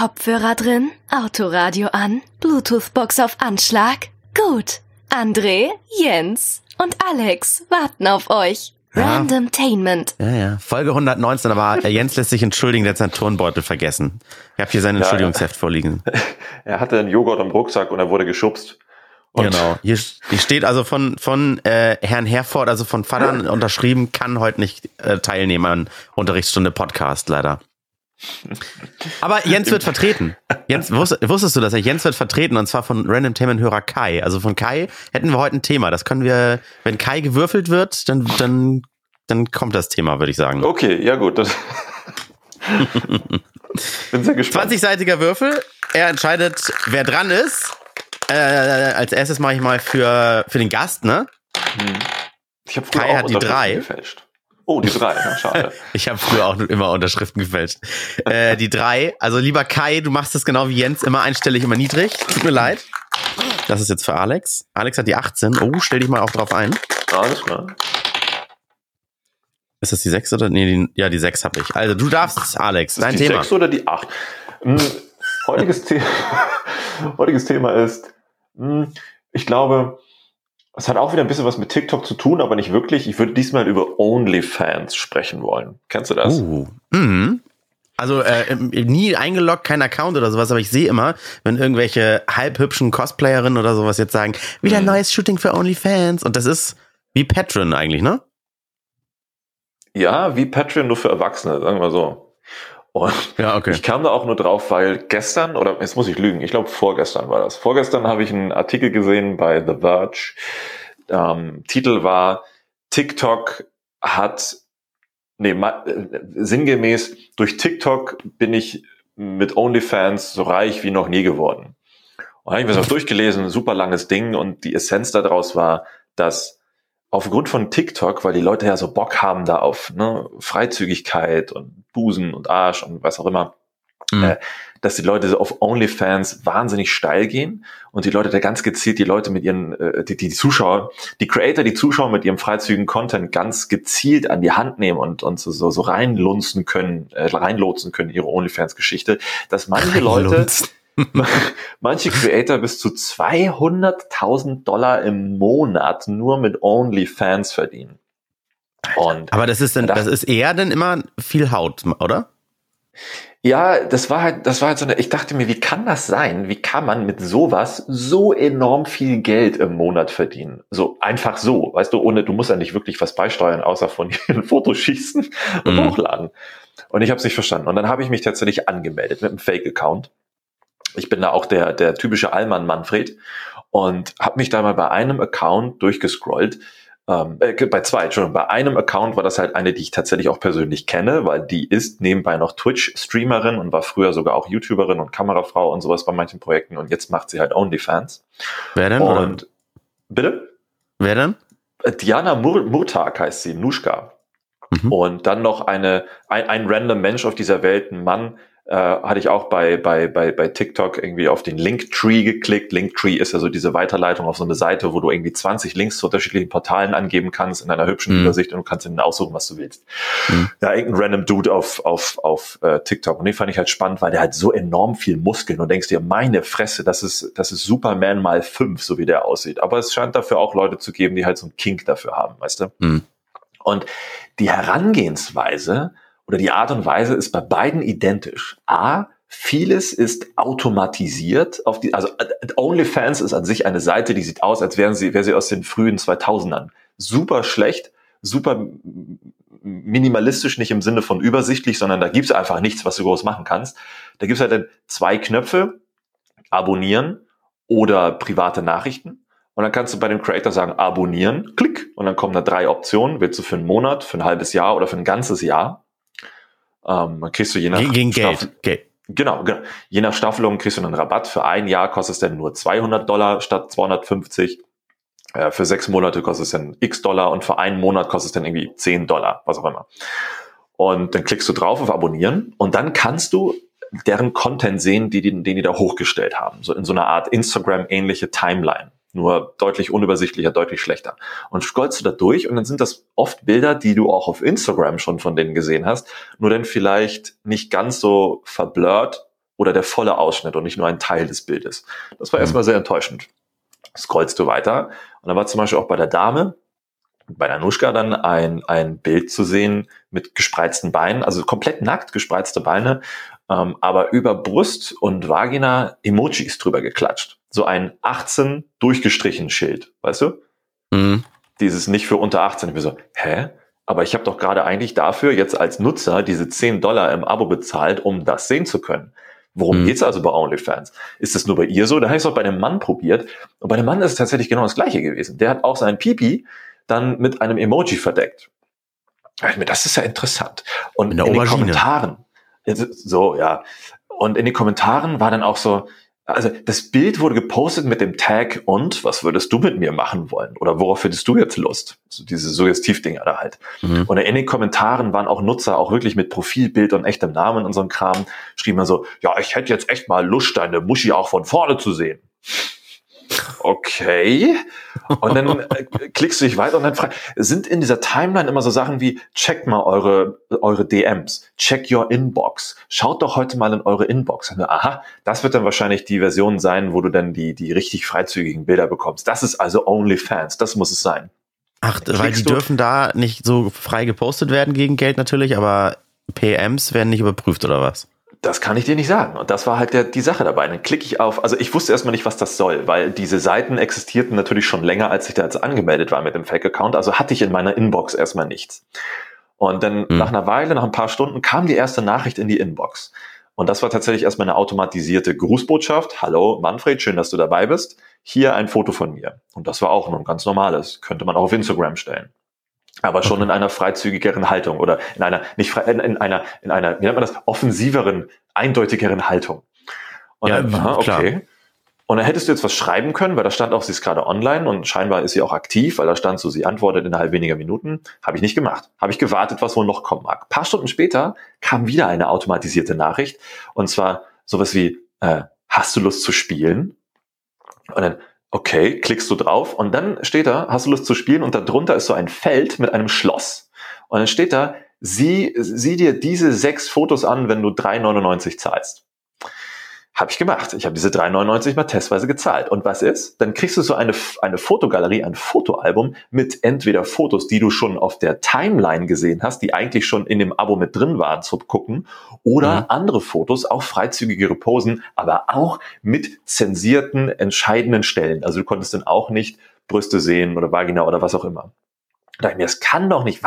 Kopfhörer drin, Autoradio an, Bluetooth-Box auf Anschlag. Gut. André, Jens und Alex warten auf euch. Ja. Randomtainment. Ja, ja. Folge 119, aber Jens lässt sich entschuldigen, der hat seinen Turnbeutel vergessen. Ich habe hier sein Ja, Entschuldigungsheft vorliegen. Er hatte einen Joghurt im Rucksack und er wurde geschubst. Und Genau. Hier, hier steht also von, von äh, Herrn Herford, also von Vatern unterschrieben, kann heute nicht äh, teilnehmen an Unterrichtsstunde Podcast, leider. Aber Jens wird vertreten. Jens, wusst, wusstest du das? Jens wird vertreten und zwar von Random Themenhörer Kai. Also von Kai hätten wir heute ein Thema. Das können wir, wenn Kai gewürfelt wird, dann, dann, dann kommt das Thema, würde ich sagen. Okay, ja gut. Bin sehr gespannt. 20-seitiger Würfel. Er entscheidet, wer dran ist. Äh, als erstes mache ich mal für, für den Gast, ne? Ich habe Kai hat die drei. gefälscht. Oh, die drei, ja, schade. Ich habe früher auch immer Unterschriften gefälscht. Äh, die drei. Also lieber Kai, du machst es genau wie Jens, immer einstellig, immer niedrig. Tut mir leid. Das ist jetzt für Alex. Alex hat die 18. Oh, stell dich mal auch drauf ein. Alles klar. Ist das die 6 oder? Nee, die, ja, die 6 habe ich. Also du darfst, Alex, Ist dein die Thema. sechs oder die acht? Hm, heutiges, The heutiges Thema ist, hm, ich glaube, es hat auch wieder ein bisschen was mit TikTok zu tun, aber nicht wirklich. Ich würde diesmal über OnlyFans sprechen wollen. Kennst du das? Uh. Mhm. Also äh, nie eingeloggt, kein Account oder sowas, aber ich sehe immer, wenn irgendwelche halbhübschen Cosplayerinnen oder sowas jetzt sagen, wieder ein Mhm. neues Shooting für OnlyFans und das ist wie Patreon eigentlich, ne? Ja, wie Patreon nur für Erwachsene, sagen wir so. Und Ja, okay. ich kam da auch nur drauf, weil gestern, oder jetzt muss ich lügen, ich glaube vorgestern war das. Vorgestern habe ich einen Artikel gesehen bei The Verge. Ähm, Titel war TikTok hat, nee, äh, sinngemäß, durch TikTok bin ich mit OnlyFans so reich wie noch nie geworden. Und habe ich mir das auch durchgelesen, super langes Ding und die Essenz daraus war, dass aufgrund von TikTok, weil die Leute ja so Bock haben da auf ne, Freizügigkeit und Busen und Arsch und was auch immer, Mhm. äh, dass die Leute so auf OnlyFans wahnsinnig steil gehen und die Leute da ganz gezielt die Leute mit ihren, äh, die, die Zuschauer, die Creator, die Zuschauer mit ihrem freizügigen Content ganz gezielt an die Hand nehmen und, und so, so, so reinlunzen können, äh, reinlotsen können, ihre OnlyFans-Geschichte, dass manche Leute. manche Creator bis zu 200.000 Dollar im Monat nur mit OnlyFans verdienen. Und Aber das ist dann, das ist eher dann immer viel Haut, oder? Ja, das war halt, das war halt so eine, ich dachte mir, wie kann das sein? Wie kann man mit sowas so enorm viel Geld im Monat verdienen? So einfach so, weißt du, ohne, du musst ja nicht wirklich was beisteuern, außer von ihren Fotos schießen und Mhm. hochladen. Und ich habe es nicht verstanden. Und dann habe ich mich tatsächlich angemeldet mit einem Fake-Account. Ich bin da auch der, der typische Allmann Manfred und habe mich da mal bei einem Account durchgescrollt. Ähm, äh, bei zwei, Entschuldigung, bei einem Account war das halt eine, die ich tatsächlich auch persönlich kenne, weil die ist nebenbei noch Twitch-Streamerin und war früher sogar auch YouTuberin und Kamerafrau und sowas bei manchen Projekten und jetzt macht sie halt OnlyFans. Wer denn? Oder? Und bitte? Wer denn? Äh, Diana Mur Murtag heißt sie, Nuschka. Mhm. Und dann noch eine, ein, ein random Mensch auf dieser Welt, ein Mann, äh, hatte ich auch bei, bei, bei, bei TikTok irgendwie auf den Linktree geklickt. Linktree ist ja so diese Weiterleitung auf so eine Seite, wo du irgendwie 20 Links zu unterschiedlichen Portalen angeben kannst in einer hübschen Mhm. Übersicht und du kannst dann aussuchen, was du willst. Mhm. Ja, irgendein random Dude auf, auf, auf äh, TikTok. Und den fand ich halt spannend, weil der halt so enorm viel Muskeln und denkst dir, meine Fresse, das ist, das ist Superman mal fünf, so wie der aussieht. Aber es scheint dafür auch Leute zu geben, die halt so einen Kink dafür haben, weißt du? Mhm. Und die Herangehensweise oder die Art und Weise ist bei beiden identisch. A, vieles ist automatisiert auf die, also äh, OnlyFans ist an sich eine Seite, die sieht aus, als wären sie, wäre sie aus den frühen 2000ern. Super schlecht, super minimalistisch, nicht im Sinne von übersichtlich, sondern da gibt's einfach nichts, was du groß machen kannst. Da gibt's halt dann zwei Knöpfe, abonnieren oder private Nachrichten. Und dann kannst du bei dem Creator sagen, abonnieren, klick. Und dann kommen da drei Optionen. Willst du für einen Monat, für ein halbes Jahr oder für ein ganzes Jahr? Ähm, dann kriegst du je nach gegen Staffel- Geld. Geld. Genau, genau. Je nach Staffelung kriegst du einen Rabatt. Für ein Jahr kostet es dann nur 200 Dollar statt 250. Äh, für sechs Monate kostet es dann x Dollar und für einen Monat kostet es dann irgendwie 10 Dollar, was auch immer. Und dann klickst du drauf auf Abonnieren und dann kannst du deren Content sehen, die, die, den die da hochgestellt haben. So in so einer Art Instagram-ähnliche Timeline. Nur deutlich unübersichtlicher, deutlich schlechter. Und scrollst du da durch und dann sind das oft Bilder, die du auch auf Instagram schon von denen gesehen hast, nur dann vielleicht nicht ganz so verblurrt oder der volle Ausschnitt und nicht nur ein Teil des Bildes. Das war erstmal sehr enttäuschend. Scrollst du weiter und da war zum Beispiel auch bei der Dame, bei der Nuschka dann ein, ein Bild zu sehen mit gespreizten Beinen, also komplett nackt gespreizte Beine, ähm, aber über Brust und Vagina Emojis drüber geklatscht. So ein 18 durchgestrichen Schild, weißt du? Mhm. Dieses nicht für unter 18. Ich bin so, hä? Aber ich habe doch gerade eigentlich dafür jetzt als Nutzer diese 10 Dollar im Abo bezahlt, um das sehen zu können. Worum mhm. geht's also bei OnlyFans? Ist das nur bei ihr so? Da habe ich es auch bei dem Mann probiert. Und bei dem Mann ist es tatsächlich genau das gleiche gewesen. Der hat auch seinen Pipi dann mit einem Emoji verdeckt. Das ist ja interessant. Und in, in den Kommentaren, so, ja. Und in den Kommentaren war dann auch so, also das Bild wurde gepostet mit dem Tag und was würdest du mit mir machen wollen? Oder worauf hättest du jetzt Lust? So diese Suggestivdinger da halt. Mhm. Und in den Kommentaren waren auch Nutzer auch wirklich mit Profilbild und echtem Namen und so ein Kram, schrieben man so, ja, ich hätte jetzt echt mal Lust, deine Muschi auch von vorne zu sehen okay. Und dann äh, klickst du dich weiter und dann fragst, sind in dieser Timeline immer so Sachen wie, check mal eure, eure DMs, check your Inbox, schaut doch heute mal in eure Inbox. Und, aha, das wird dann wahrscheinlich die Version sein, wo du dann die, die richtig freizügigen Bilder bekommst. Das ist also OnlyFans, das muss es sein. Ach, weil die dürfen da nicht so frei gepostet werden gegen Geld natürlich, aber PMs werden nicht überprüft oder was? Das kann ich dir nicht sagen. Und das war halt der, die Sache dabei. Dann klicke ich auf, also ich wusste erstmal nicht, was das soll, weil diese Seiten existierten natürlich schon länger, als ich da jetzt angemeldet war mit dem Fake-Account. Also hatte ich in meiner Inbox erstmal nichts. Und dann mhm. nach einer Weile, nach ein paar Stunden, kam die erste Nachricht in die Inbox. Und das war tatsächlich erstmal eine automatisierte Grußbotschaft. Hallo Manfred, schön, dass du dabei bist. Hier ein Foto von mir. Und das war auch ein ganz normales. Könnte man auch auf Instagram stellen aber schon in einer freizügigeren Haltung oder in einer nicht frei, in, in einer in einer wie nennt man das offensiveren, eindeutigeren Haltung. Und ja, dann, aha, okay. Und dann hättest du jetzt was schreiben können, weil da stand auch, sie ist gerade online und scheinbar ist sie auch aktiv, weil da stand so, sie antwortet innerhalb weniger Minuten. Habe ich nicht gemacht. Habe ich gewartet, was wohl noch kommen mag. Ein paar Stunden später kam wieder eine automatisierte Nachricht und zwar sowas wie, äh, hast du Lust zu spielen? Und dann, Okay, klickst du drauf und dann steht da, hast du Lust zu spielen und darunter ist so ein Feld mit einem Schloss. Und dann steht da, sieh, sieh dir diese sechs Fotos an, wenn du 3,99 zahlst. Habe ich gemacht. Ich habe diese 3,99 mal testweise gezahlt. Und was ist? Dann kriegst du so eine, eine Fotogalerie, ein Fotoalbum mit entweder Fotos, die du schon auf der Timeline gesehen hast, die eigentlich schon in dem Abo mit drin waren zu gucken, oder mhm. andere Fotos, auch freizügigere Posen, aber auch mit zensierten, entscheidenden Stellen. Also du konntest dann auch nicht Brüste sehen oder Vagina oder was auch immer. Da dachte ich mir, das kann doch nicht.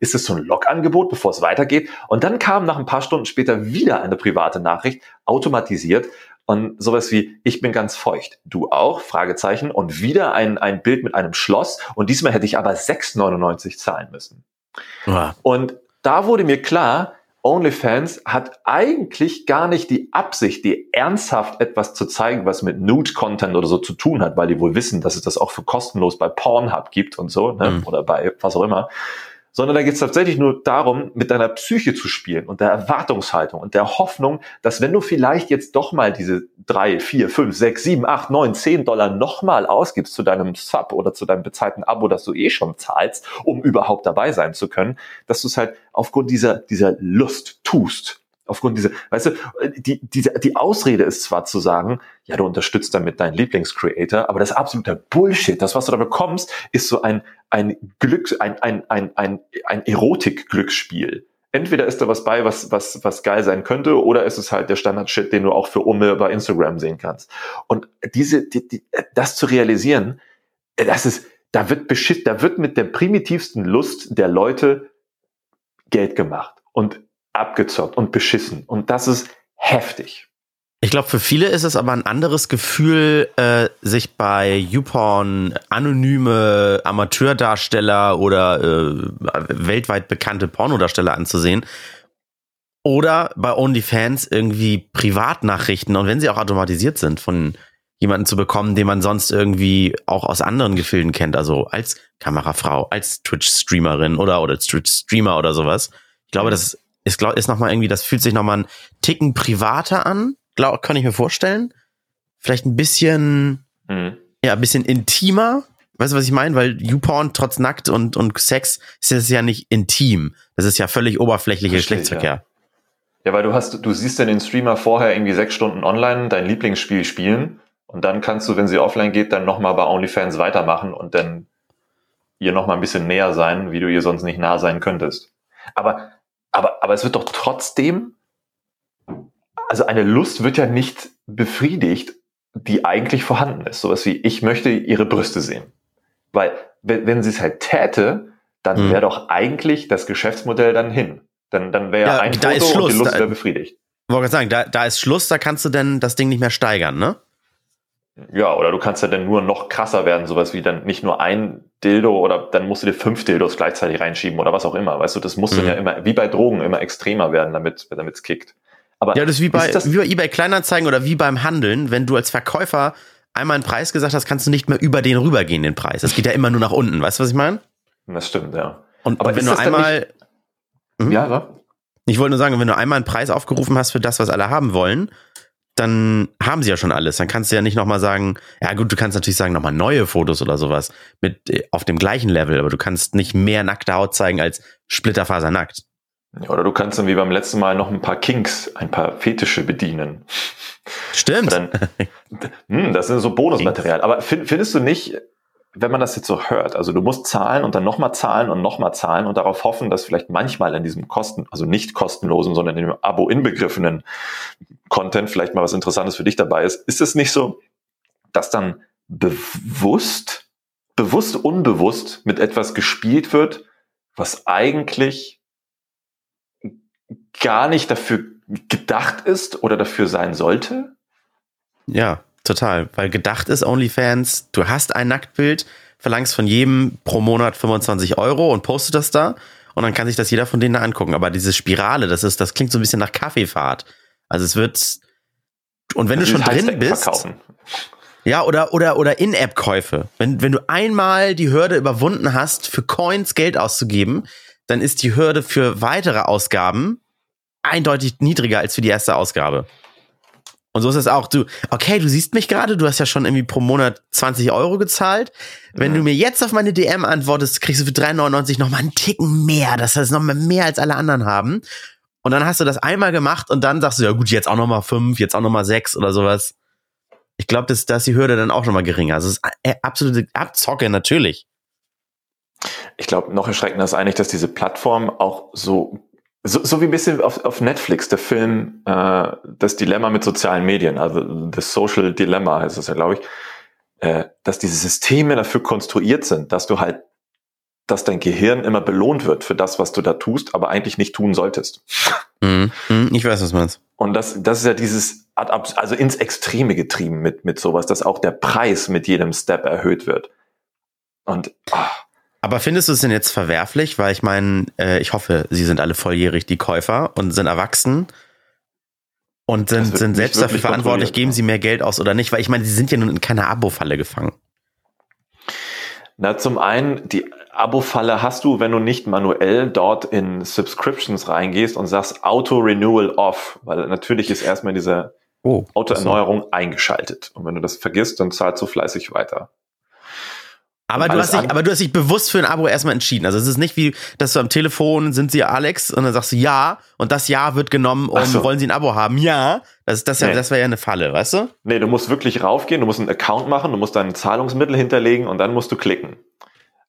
Ist das so ein Log-Angebot, bevor es weitergeht? Und dann kam nach ein paar Stunden später wieder eine private Nachricht, automatisiert. Und sowas wie, ich bin ganz feucht. Du auch? Fragezeichen. Und wieder ein, ein Bild mit einem Schloss. Und diesmal hätte ich aber 6,99 zahlen müssen. Ja. Und da wurde mir klar, OnlyFans hat eigentlich gar nicht die Absicht, dir ernsthaft etwas zu zeigen, was mit Nude-Content oder so zu tun hat, weil die wohl wissen, dass es das auch für kostenlos bei Pornhub gibt und so, ne? Mhm. oder bei was auch immer, sondern da geht es tatsächlich nur darum, mit deiner Psyche zu spielen und der Erwartungshaltung und der Hoffnung, dass wenn du vielleicht jetzt doch mal diese drei, vier, fünf, sechs, sieben, acht, neun, zehn Dollar nochmal ausgibst zu deinem Sub oder zu deinem bezahlten Abo, das du eh schon zahlst, um überhaupt dabei sein zu können, dass du es halt aufgrund dieser, dieser Lust tust Aufgrund dieser, weißt du, die, die, die Ausrede ist zwar zu sagen, ja, du unterstützt damit deinen Lieblingscreator, aber das ist absoluter Bullshit. Das, was du da bekommst, ist so ein, ein Glück, ein, ein, ein, ein, ein Erotik-Glücksspiel. Entweder ist da was bei, was, was, was geil sein könnte, oder ist es halt der Standard-Shit, den du auch für Umme bei Instagram sehen kannst. Und diese, die, die, das zu realisieren, das ist, da wird beschiss, da wird mit der primitivsten Lust der Leute Geld gemacht. Und abgezockt und beschissen. Und das ist heftig. Ich glaube, für viele ist es aber ein anderes Gefühl, äh, sich bei YouPorn anonyme Amateurdarsteller oder äh, weltweit bekannte Pornodarsteller anzusehen. Oder bei OnlyFans irgendwie Privatnachrichten und wenn sie auch automatisiert sind, von jemanden zu bekommen, den man sonst irgendwie auch aus anderen Gefilden kennt, also als Kamerafrau, als Twitch-Streamerin oder, oder Twitch-Streamer oder sowas. Ich glaube, das ist, glaub, ist nochmal irgendwie, das fühlt sich nochmal ein Ticken privater an, glaub, kann ich mir vorstellen. Vielleicht ein bisschen, mhm. ja, ein bisschen intimer. Weißt du, was ich meine? Weil YouPorn trotz Nackt und, und Sex ist es ja nicht intim. Das ist ja völlig oberflächlicher Geschlechtsverkehr. Ja, weil du hast, du siehst dann den Streamer vorher irgendwie sechs Stunden online dein Lieblingsspiel spielen und dann kannst du, wenn sie offline geht, dann nochmal bei OnlyFans weitermachen und dann ihr nochmal ein bisschen näher sein, wie du ihr sonst nicht nah sein könntest. Aber, aber, aber es wird doch trotzdem, also eine Lust wird ja nicht befriedigt, die eigentlich vorhanden ist. Sowas wie, ich möchte ihre Brüste sehen. Weil, wenn, wenn sie es halt täte, dann Hm. wäre doch eigentlich das Geschäftsmodell dann hin. Dann, dann wäre Ja, ein da ist Foto und Schluss. die Lust wäre befriedigt. Wollte gerade sagen, da, da ist Schluss, da kannst du denn das Ding nicht mehr steigern, ne? Ja, oder du kannst ja dann nur noch krasser werden, sowas wie dann nicht nur ein Dildo oder dann musst du dir fünf Dildos gleichzeitig reinschieben oder was auch immer. Weißt du, das muss dann Mhm. ja immer, wie bei Drogen, immer extremer werden, damit es kickt. Aber Ja, das ist wie bei, ist das, wie bei eBay Kleinanzeigen oder wie beim Handeln. Wenn du als Verkäufer einmal einen Preis gesagt hast, kannst du nicht mehr über den rübergehen, den Preis. Das geht ja immer nur nach unten. Weißt du, was ich meine? das stimmt, ja. Und, Aber wenn du dann einmal, Mhm. Ja, so? ich wollte nur sagen, wenn du einmal einen Preis aufgerufen hast für das, was alle haben wollen, dann haben sie ja schon alles. Dann kannst du ja nicht nochmal sagen, ja gut, du kannst natürlich sagen, nochmal neue Fotos oder sowas mit äh, auf dem gleichen Level, aber du kannst nicht mehr nackte Haut zeigen als splitterfasernackt. Ja, Oder du kannst dann wie beim letzten Mal noch ein paar Kinks, ein paar Fetische bedienen. Stimmt. Dann, hm, das sind so Bonusmaterial. Aber find, findest du nicht, wenn man das jetzt so hört, also du musst zahlen und dann nochmal zahlen und nochmal zahlen und darauf hoffen, dass vielleicht manchmal in diesem Kosten, also nicht kostenlosen, sondern in dem Abo inbegriffenen Content vielleicht mal was Interessantes für dich dabei ist. Ist es nicht so, dass dann bewusst, bewusst, unbewusst mit etwas gespielt wird, was eigentlich gar nicht dafür gedacht ist oder dafür sein sollte? Ja, total. Weil gedacht ist OnlyFans, du hast ein Nacktbild, verlangst von jedem pro Monat 25 Euro und postet das da und dann kann sich das jeder von denen da angucken. Aber diese Spirale, das ist, das klingt so ein bisschen nach Kaffeefahrt. Also es wird, und wenn du schon drin bist, Verkaufen. ja, oder, oder, oder In-App-Käufe. Wenn, wenn du einmal die Hürde überwunden hast, für Coins Geld auszugeben, dann ist die Hürde für weitere Ausgaben eindeutig niedriger als für die erste Ausgabe. Und so ist es auch. Du, okay, du siehst mich gerade, du hast ja schon irgendwie pro Monat 20 Euro gezahlt. Wenn Mhm. du mir jetzt auf meine DM antwortest, kriegst du für 3,99 nochmal einen Ticken mehr. Das heißt nochmal mehr als alle anderen haben. Und dann hast du das einmal gemacht und dann sagst du, ja gut, jetzt auch nochmal fünf, jetzt auch nochmal sechs oder sowas. Ich glaube, dass da ist die Hürde dann auch nochmal geringer. Also es ist äh, absolute Abzocke, natürlich. Ich glaube, noch erschreckender ist eigentlich, dass diese Plattform auch so, so, so wie ein bisschen auf, auf Netflix, der Film äh, Das Dilemma mit sozialen Medien, also The Social Dilemma heißt das ja, glaube ich, äh, dass diese Systeme dafür konstruiert sind, dass du halt, dass dein Gehirn immer belohnt wird für das, was du da tust, aber eigentlich nicht tun solltest. Mhm. Mhm, Ich weiß, was du meinst. Und das, das ist ja dieses, also ins Extreme getrieben mit, mit sowas, dass auch der Preis mit jedem Step erhöht wird. Und ah, Aber findest du es denn jetzt verwerflich? Weil ich meine, äh, ich hoffe, sie sind alle volljährig, die Käufer, und sind erwachsen und sind, sind selbst dafür verantwortlich, geben ja. sie mehr Geld aus oder nicht? Weil ich meine, sie sind ja nun in keiner Abo-Falle gefangen. Na, zum einen, die Abo-Falle hast du, wenn du nicht manuell dort in Subscriptions reingehst und sagst Auto-Renewal off, weil natürlich ist erstmal diese Oh. Auto-Erneuerung eingeschaltet. Und wenn du das vergisst, dann zahlst du fleißig weiter. Aber Und du, hast dich, aber du hast dich bewusst für ein Abo erstmal entschieden. Also es ist nicht wie, dass du am Telefon sind sie Alex und dann sagst du ja und das Ja wird genommen, Ach so. wollen sie ein Abo haben? Ja. Das, das, ja, Nee. das wäre ja eine Falle, weißt du? Nee, du musst wirklich raufgehen, du musst einen Account machen, du musst dein Zahlungsmittel hinterlegen und dann musst du klicken.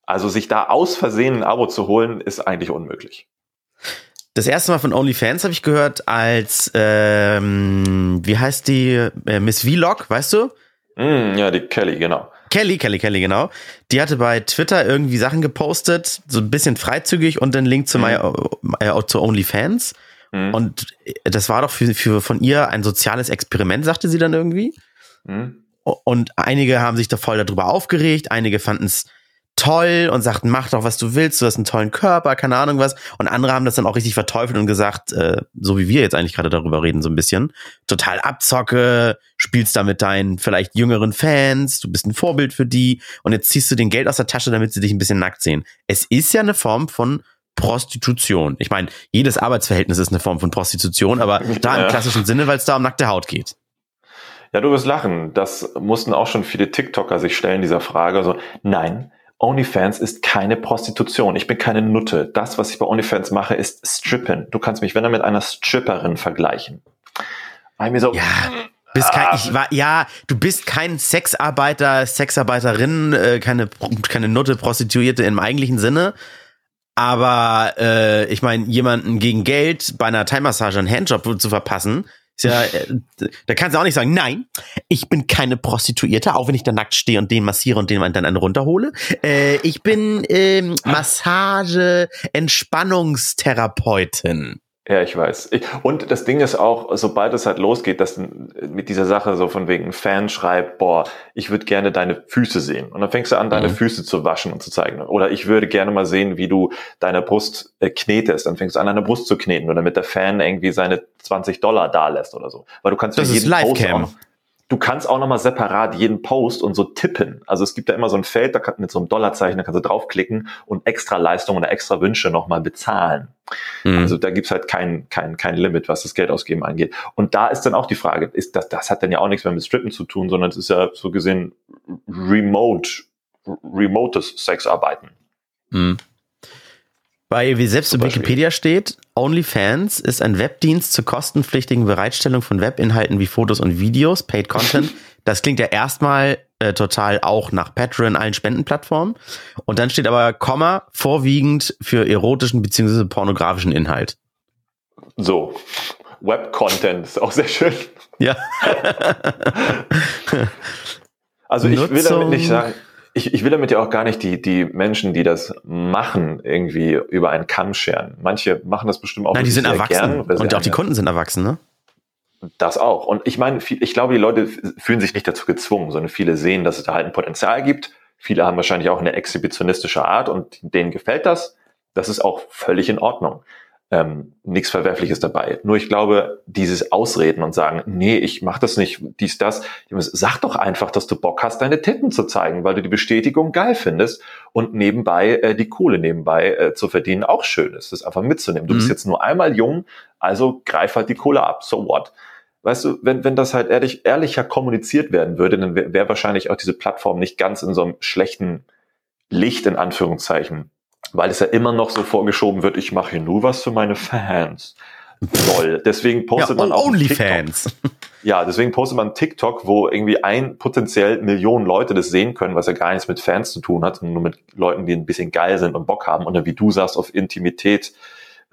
Also sich da aus Versehen ein Abo zu holen, ist eigentlich unmöglich. Das erste Mal von OnlyFans habe ich gehört als, ähm, wie heißt die, äh, Miss Vlog, weißt du? Mm, ja, die Kelly, genau. Kelly, Kelly, Kelly, genau. Die hatte bei Twitter irgendwie Sachen gepostet, so ein bisschen freizügig und den Link zu, Mhm. my, äh, zu OnlyFans. Mm, Und das war doch für, für von ihr ein soziales Experiment, sagte sie dann irgendwie. mm. Und einige haben sich da voll darüber aufgeregt, einige fanden es toll und sagten, mach doch, was du willst, du hast einen tollen Körper, keine Ahnung was. Und andere haben das dann auch richtig verteufelt und gesagt, äh, so wie wir jetzt eigentlich gerade darüber reden, so ein bisschen, total abzocke, spielst da mit deinen vielleicht jüngeren Fans, du bist ein Vorbild für die und jetzt ziehst du den Geld aus der Tasche, damit sie dich ein bisschen nackt sehen. Es ist ja eine Form von Prostitution. Ich meine, jedes Arbeitsverhältnis ist eine Form von Prostitution, aber da im klassischen Sinne, weil es da um nackte Haut geht. Ja, du wirst lachen. Das mussten auch schon viele TikToker sich stellen, dieser Frage. So, nein, OnlyFans ist keine Prostitution. Ich bin keine Nutte. Das, was ich bei OnlyFans mache, ist Strippen. Du kannst mich, wenn dann mit einer Stripperin vergleichen. Ich mir so, ja. Bist kein, ich war, ja, du bist kein Sexarbeiter, Sexarbeiterin, äh, keine, keine Nutte, Prostituierte im eigentlichen Sinne. Aber äh, ich meine, jemanden gegen Geld bei einer Time-Massage einen Handjob zu verpassen, ja, äh, da kannst du auch nicht sagen, nein, ich bin keine Prostituierte, auch wenn ich da nackt stehe und den massiere und den dann einen runterhole. Äh, ich bin ähm, Massage, Entspannungstherapeutin. Ja, ich weiß. Und das Ding ist auch, sobald es halt losgeht, dass mit dieser Sache so von wegen ein Fan schreibt, boah, ich würde gerne deine Füße sehen. Und dann fängst du an, deine mhm. Füße zu waschen und zu zeigen. Oder ich würde gerne mal sehen, wie du deine Brust äh, knetest. Dann fängst du an, deine Brust zu kneten oder damit der Fan irgendwie seine 20 Dollar da lässt oder so. Weil du kannst das für jeden Post auch noch, Du kannst auch nochmal separat jeden Post und so tippen. Also es gibt da immer so ein Feld, da kann, mit so einem Dollarzeichen, da kannst du draufklicken und extra Leistungen oder extra Wünsche nochmal bezahlen. Mhm. Also da gibt's halt kein, kein, kein Limit, was das Geldausgeben angeht. Und da ist dann auch die Frage, ist das, das hat dann ja auch nichts mehr mit Strippen zu tun, sondern es ist ja so gesehen remote, remotes Sexarbeiten. Mhm. Bei, wie selbst in Wikipedia steht, OnlyFans ist ein Webdienst zur kostenpflichtigen Bereitstellung von Webinhalten wie Fotos und Videos, Paid Content. Das klingt ja erstmal äh, total auch nach Patreon, allen Spendenplattformen. Und dann steht aber Komma vorwiegend für erotischen bzw. pornografischen Inhalt. So, Web-Content ist auch sehr schön. Ja. also ich will damit nicht sagen, ich, ich will damit ja auch gar nicht die, die Menschen, die das machen, irgendwie über einen Kamm scheren. Manche machen das bestimmt auch Nein, die sind erwachsen. Gern, und auch die Kunden sind erwachsen, ne? Das auch. Und ich meine, ich glaube, die Leute fühlen sich nicht dazu gezwungen, sondern viele sehen, dass es da halt ein Potenzial gibt. Viele haben wahrscheinlich auch eine exhibitionistische Art und denen gefällt das. Das ist auch völlig in Ordnung ähm, nichts Verwerfliches dabei. Nur ich glaube, dieses Ausreden und sagen, nee, ich mach das nicht, dies, das, sag doch einfach, dass du Bock hast, deine Titten zu zeigen, weil du die Bestätigung geil findest und nebenbei äh, die Kohle nebenbei äh, zu verdienen auch schön ist, das einfach mitzunehmen. Du mhm. bist jetzt nur einmal jung, also greif halt die Kohle ab, so what? Weißt du, wenn, wenn das halt ehrlich, ehrlicher kommuniziert werden würde, dann wäre wär wahrscheinlich auch diese Plattform nicht ganz in so einem schlechten Licht, in Anführungszeichen, weil es ja immer noch so vorgeschoben wird, ich mache hier nur was für meine Fans. Toll. Deswegen postet ja, man auch Onlyfans. Ja, deswegen postet man TikTok, wo irgendwie ein potenziell Millionen Leute das sehen können, was ja gar nichts mit Fans zu tun hat, nur mit Leuten, die ein bisschen geil sind und Bock haben und dann, wie du sagst, auf Intimität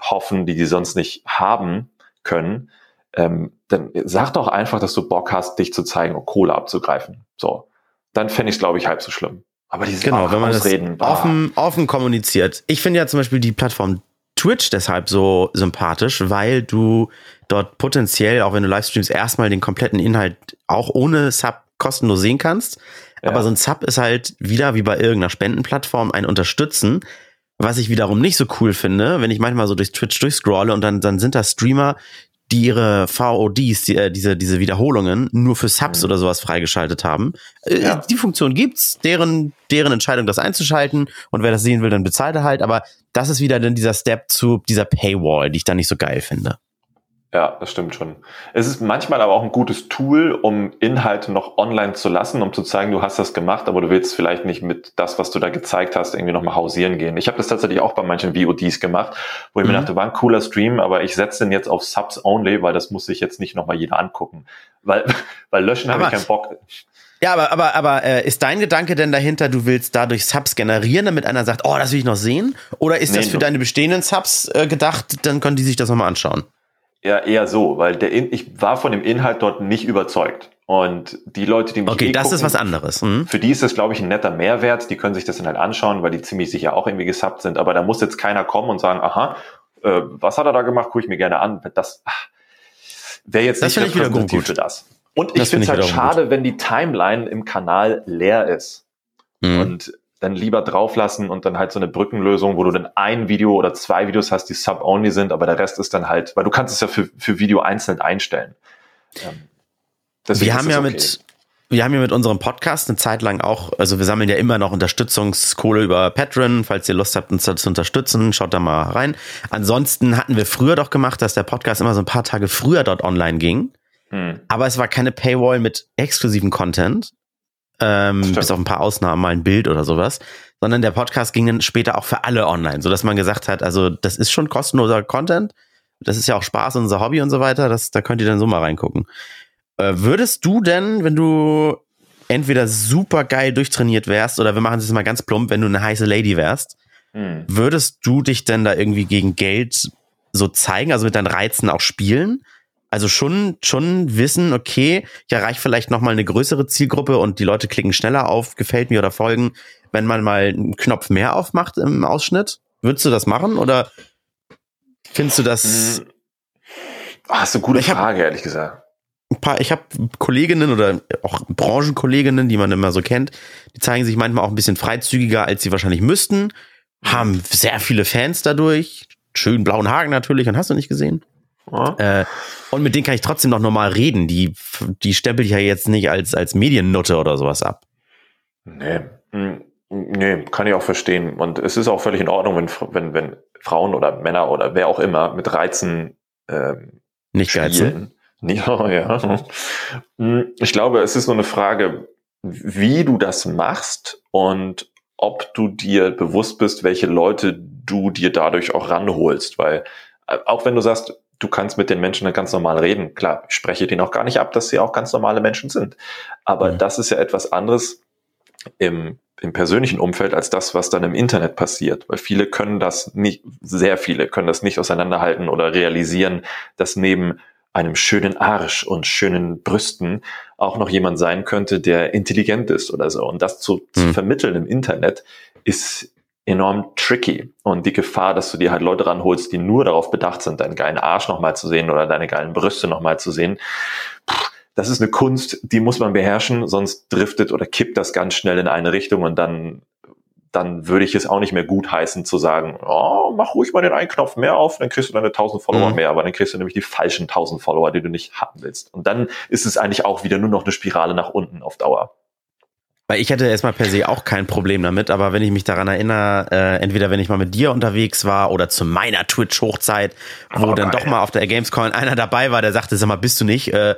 hoffen, die die sonst nicht haben können. Ähm, dann sag doch einfach, dass du Bock hast, dich zu zeigen und Kohle abzugreifen. So. Dann fände ich es, glaube ich, halb so schlimm. Aber diese genau, wenn man Ausreden, das offen, offen kommuniziert. Ich finde ja zum Beispiel die Plattform Twitch deshalb so sympathisch, weil du dort potenziell, auch wenn du Livestreams, erstmal den kompletten Inhalt auch ohne Sub kostenlos sehen kannst. Ja. Aber so ein Sub ist halt wieder wie bei irgendeiner Spendenplattform ein Unterstützen. Was ich wiederum nicht so cool finde, wenn ich manchmal so durch Twitch durchscrolle und dann, dann sind da Streamer, die ihre VODs, die, äh, diese, diese Wiederholungen nur für Subs mhm. oder sowas freigeschaltet haben. Äh, ja. Die Funktion gibt's, deren, deren Entscheidung, das einzuschalten. Und wer das sehen will, dann bezahlt er halt. Aber das ist wieder dann dieser Step zu dieser Paywall, die ich da nicht so geil finde. Ja, das stimmt schon. Es ist manchmal aber auch ein gutes Tool, um Inhalte noch online zu lassen, um zu zeigen, du hast das gemacht, aber du willst vielleicht nicht mit das, was du da gezeigt hast, irgendwie nochmal hausieren gehen. Ich habe das tatsächlich auch bei manchen VODs gemacht, wo ich mhm. mir dachte, war ein cooler Stream, aber ich setze den jetzt auf Subs only, weil das muss sich jetzt nicht nochmal jeder angucken. Weil, weil löschen habe ich keinen Bock. Ja, aber, aber, aber äh, ist dein Gedanke denn dahinter, du willst dadurch Subs generieren, damit einer sagt, oh, das will ich noch sehen? Oder ist nee, das für deine bestehenden Subs äh, gedacht, dann können die sich das nochmal anschauen? Ja, eher so, weil der In ich war von dem Inhalt dort nicht überzeugt. Und die Leute, die mich Okay, eh das gucken, ist was anderes. Mhm. Für die ist das, glaube ich, ein netter Mehrwert. Die können sich das dann halt anschauen, weil die ziemlich sicher auch irgendwie gesubbt sind. Aber da muss jetzt keiner kommen und sagen, aha, äh, was hat er da gemacht? Gucke ich mir gerne an. Das wäre jetzt das nicht repräsentativ gut. für das. Und ich finde es halt schade, gut. wenn die Timeline im Kanal leer ist. Mhm. Und dann lieber drauflassen und dann halt so eine Brückenlösung, wo du dann ein Video oder zwei Videos hast, die sub-only sind, aber der Rest ist dann halt, weil du kannst es ja für, für Video einzeln einstellen. Ähm, wir haben ja okay. mit, wir haben ja mit unserem Podcast eine Zeit lang auch, also wir sammeln ja immer noch Unterstützungskohle über Patreon. Falls ihr Lust habt, uns da zu unterstützen, schaut da mal rein. Ansonsten hatten wir früher doch gemacht, dass der Podcast immer so ein paar Tage früher dort online ging. Hm. Aber es war keine Paywall mit exklusiven Content, ähm, bis auf ein paar Ausnahmen, mal ein Bild oder sowas, sondern der Podcast ging dann später auch für alle online, so dass man gesagt hat, also das ist schon kostenloser Content, das ist ja auch Spaß und unser Hobby und so weiter, das, da könnt ihr dann so mal reingucken. Äh, würdest du denn, wenn du entweder super geil durchtrainiert wärst oder wir machen es mal ganz plump, wenn du eine heiße Lady wärst, hm. würdest du dich denn da irgendwie gegen Geld so zeigen, also mit deinen Reizen auch spielen? Also schon, schon wissen, okay, ich erreiche vielleicht noch mal eine größere Zielgruppe und die Leute klicken schneller auf, gefällt mir oder folgen, wenn man mal einen Knopf mehr aufmacht im Ausschnitt. Würdest du das machen oder findest du das? Hm. Hast du gute ich Frage, hab, ehrlich gesagt. Ein paar, ich habe Kolleginnen oder auch Branchenkolleginnen, die man immer so kennt, die zeigen sich manchmal auch ein bisschen freizügiger, als sie wahrscheinlich müssten, haben sehr viele Fans dadurch, schön blauen Haken natürlich und hast du nicht gesehen? Ja. Äh, und mit denen kann ich trotzdem noch normal reden. Die, die stempel ich ja jetzt nicht als, als Mediennutte oder sowas ab. Nee. Nee, kann ich auch verstehen. Und es ist auch völlig in Ordnung, wenn, wenn, wenn Frauen oder Männer oder wer auch immer mit Reizen ähm, nicht spielen. geizen. Ja. Hm, ich glaube, es ist nur eine Frage, wie du das machst und ob du dir bewusst bist, welche Leute du dir dadurch auch ranholst. Weil äh, auch wenn du sagst, du kannst mit den Menschen dann ganz normal reden. Klar, ich spreche denen auch gar nicht ab, dass sie auch ganz normale Menschen sind. Aber mhm. das ist ja etwas anderes im, im persönlichen Umfeld als das, was dann im Internet passiert. Weil viele können das nicht, sehr viele können das nicht auseinanderhalten oder realisieren, dass neben einem schönen Arsch und schönen Brüsten auch noch jemand sein könnte, der intelligent ist oder so. Und das zu, mhm. zu vermitteln im Internet ist enorm tricky. Und die Gefahr, dass du dir halt Leute ranholst, die nur darauf bedacht sind, deinen geilen Arsch nochmal zu sehen oder deine geilen Brüste nochmal zu sehen, das ist eine Kunst, die muss man beherrschen, sonst driftet oder kippt das ganz schnell in eine Richtung und dann, dann würde ich es auch nicht mehr gut heißen zu sagen, oh, mach ruhig mal den einen Knopf mehr auf, dann kriegst du deine 1000 Follower mhm. mehr, aber dann kriegst du nämlich die falschen 1000 Follower, die du nicht haben willst. Und dann ist es eigentlich auch wieder nur noch eine Spirale nach unten auf Dauer. Weil ich hätte erstmal per se auch kein Problem damit, aber wenn ich mich daran erinnere, äh, entweder wenn ich mal mit dir unterwegs war oder zu meiner Twitch-Hochzeit, wo oh, dann geil. doch mal auf der Gamescom einer dabei war, der sagte, sag mal, bist du nicht? Äh,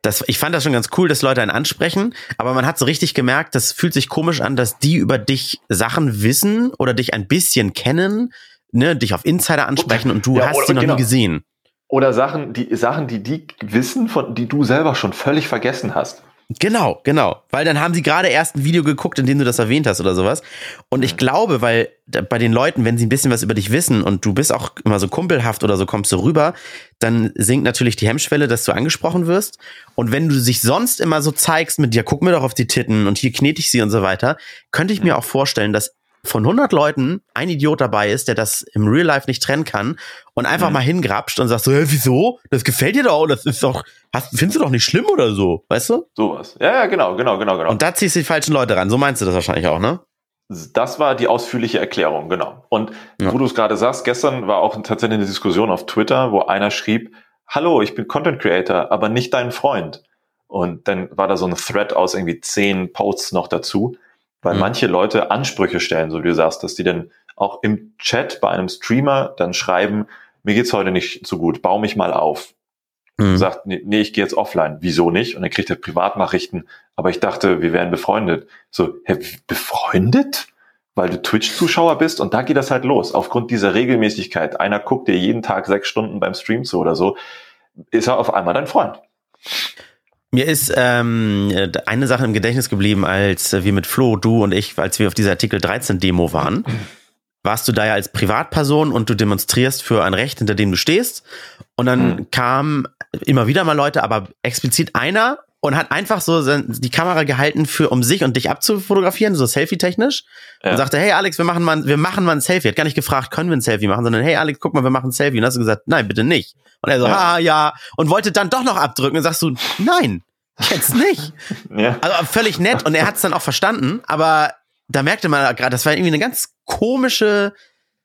das, ich fand das schon ganz cool, dass Leute einen ansprechen, aber man hat so richtig gemerkt, das fühlt sich komisch an, dass die über dich Sachen wissen oder dich ein bisschen kennen, ne, dich auf Insider ansprechen und du ja, hast sie noch genau. nie gesehen. Oder Sachen, die Sachen, die die wissen, von die du selber schon völlig vergessen hast. Genau, genau. Weil dann haben sie gerade erst ein Video geguckt, in dem du das erwähnt hast oder sowas. Und ich glaube, weil bei den Leuten, wenn sie ein bisschen was über dich wissen und du bist auch immer so kumpelhaft oder so kommst du rüber, dann sinkt natürlich die Hemmschwelle, dass du angesprochen wirst. Und wenn du sich sonst immer so zeigst mit, ja, guck mir doch auf die Titten und hier knete ich sie und so weiter, könnte ich mir auch vorstellen, dass von 100 Leuten ein Idiot dabei ist, der das im Real Life nicht trennen kann und einfach mhm. mal hingrapscht und sagt so, hä, wieso? Das gefällt dir doch, das ist doch, hast, findest du doch nicht schlimm oder so, weißt du? Sowas. Ja, ja, genau, genau, genau, genau. Und da ziehst du die falschen Leute ran. So meinst du das wahrscheinlich auch, ne? Das war die ausführliche Erklärung, genau. Und ja. wo du es gerade sagst, gestern war auch tatsächlich eine Diskussion auf Twitter, wo einer schrieb, hallo, ich bin Content Creator, aber nicht dein Freund. Und dann war da so ein Thread aus irgendwie zehn Posts noch dazu weil mhm. manche Leute Ansprüche stellen, so wie du sagst, dass die dann auch im Chat bei einem Streamer dann schreiben, mir geht's heute nicht so gut, bau mich mal auf. Mhm. Sagt, nee, nee ich gehe jetzt offline. Wieso nicht? Und dann kriegt er Privatnachrichten, aber ich dachte, wir wären befreundet. So, hä, befreundet? Weil du Twitch-Zuschauer bist und da geht das halt los. Aufgrund dieser Regelmäßigkeit, einer guckt dir jeden Tag sechs Stunden beim Stream zu oder so, ist er auf einmal dein Freund. Mir ist ähm, eine Sache im Gedächtnis geblieben, als wir mit Flo, du und ich, als wir auf dieser Artikel 13 Demo waren. Warst du da ja als Privatperson und du demonstrierst für ein Recht, hinter dem du stehst. Und dann mhm. kamen immer wieder mal Leute, aber explizit einer und hat einfach so die Kamera gehalten für um sich und dich abzufotografieren, so Selfie-technisch. Ja. Und sagte, hey Alex, wir machen mal, wir machen mal ein Selfie. Hat gar nicht gefragt, können wir ein Selfie machen, sondern hey Alex, guck mal, wir machen ein Selfie. Und dann hast du gesagt, nein, bitte nicht. Und er so, ja. ah ja, und wollte dann doch noch abdrücken. Und sagst du, nein, jetzt nicht. ja. Also völlig nett und er hat es dann auch verstanden, aber da merkte man gerade, das war irgendwie eine ganz komische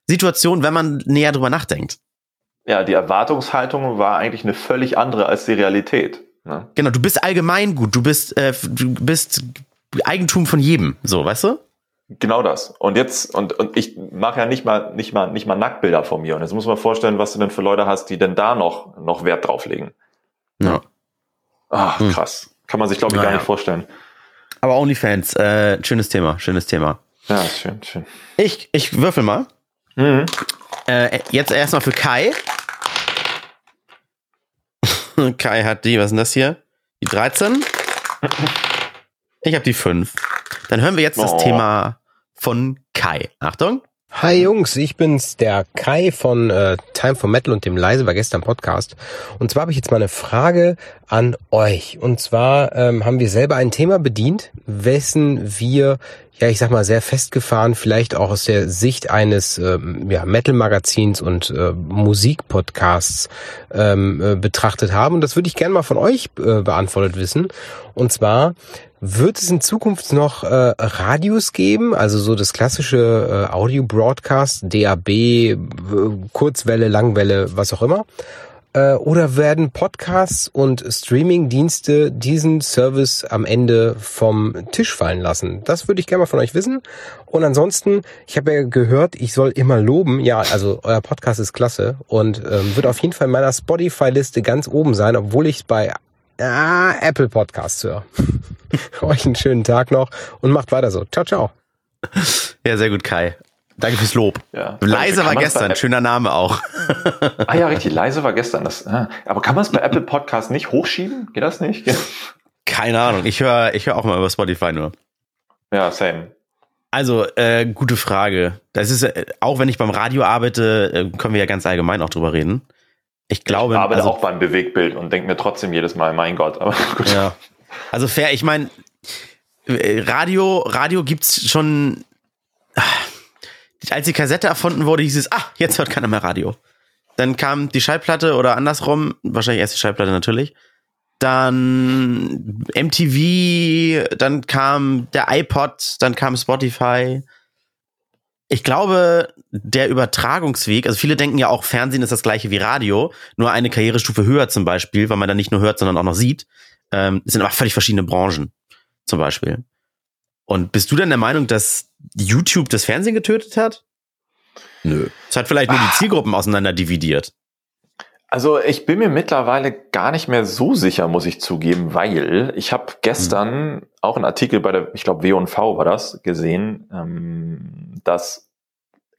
Situation, wenn man näher drüber nachdenkt. Ja, die Erwartungshaltung war eigentlich eine völlig andere als die Realität. Ne? Genau, du bist allgemein gut, du bist, äh, du bist Eigentum von jedem, so, weißt du? Genau das. Und jetzt, und, und ich mache ja nicht mal, nicht mal, nicht mal Nacktbilder von mir. Und jetzt muss man vorstellen, was du denn für Leute hast, die denn da noch, noch Wert drauf legen. Ja. Ach, hm. krass. Kann man sich, glaube ich, naja. gar nicht vorstellen. Aber OnlyFans, äh, schönes Thema, schönes Thema. Ja, schön, schön. Ich, ich würfel mal. Mhm. Äh, jetzt erstmal für Kai. Kai hat die, was ist denn das hier? Die 13. Ich habe die 5. Dann hören wir jetzt das Oh. Thema von Kai. Achtung. Hi Jungs, ich bin's, der Kai von äh, Time for Metal und dem Leise war gestern Podcast. Und zwar habe ich jetzt mal eine Frage an euch. Und zwar ähm, haben wir selber ein Thema bedient, wessen wir, ja ich sag mal, sehr festgefahren, vielleicht auch aus der Sicht eines ähm, ja, Metal-Magazins und äh, Musikpodcasts ähm, äh, betrachtet haben. Und das würde ich gerne mal von euch äh, beantwortet wissen. Und zwar, wird es in Zukunft noch äh, Radios geben, also so das klassische äh, Audio-Broadcast, DAB, äh, Kurzwelle, Langwelle, was auch immer? Äh, oder werden Podcasts und Streaming-Dienste diesen Service am Ende vom Tisch fallen lassen? Das würde ich gerne mal von euch wissen. Und ansonsten, ich habe ja gehört, ich soll immer loben. Ja, also euer Podcast ist klasse und ähm, wird auf jeden Fall in meiner Spotify-Liste ganz oben sein, obwohl ich bei ah, Apple Podcasts höre. Euch einen schönen Tag noch und macht weiter so. Ciao, ciao. Ja, sehr gut, Kai. Danke fürs Lob. Ja. Leise war gestern, schöner Name auch. Ah ja, richtig, leise war gestern. Das, ah. Aber kann man es bei Apple Podcast nicht hochschieben? Geht das nicht? Keine Ahnung, ich höre ich hör auch mal über Spotify nur. Ja, same. Also, äh, gute Frage. Das ist, äh, auch wenn ich beim Radio arbeite, äh, können wir ja ganz allgemein auch drüber reden. Ich glaube, ich arbeite also, auch beim Bewegtbild und denke mir trotzdem jedes Mal, mein Gott, aber gut. Ja. Also fair, ich meine, Radio, Radio gibt's schon. ah, Als die Kassette erfunden wurde, hieß es, ah, jetzt hört keiner mehr Radio. Dann kam die Schallplatte oder andersrum, wahrscheinlich erst die Schallplatte natürlich. Dann MTV, dann kam der iPod, dann kam Spotify. Ich glaube, der Übertragungsweg, also viele denken ja auch, Fernsehen ist das gleiche wie Radio, nur eine Karrierestufe höher zum Beispiel, weil man dann nicht nur hört, sondern auch noch sieht. Ähm, es sind aber völlig verschiedene Branchen, zum Beispiel. Und bist du denn der Meinung, dass YouTube das Fernsehen getötet hat? Nö. Es hat vielleicht nur die Zielgruppen auseinander dividiert. Also ich bin mir mittlerweile gar nicht mehr so sicher, muss ich zugeben, weil ich habe gestern auch einen Artikel bei der, ich glaube W&V war das, gesehen, ähm, dass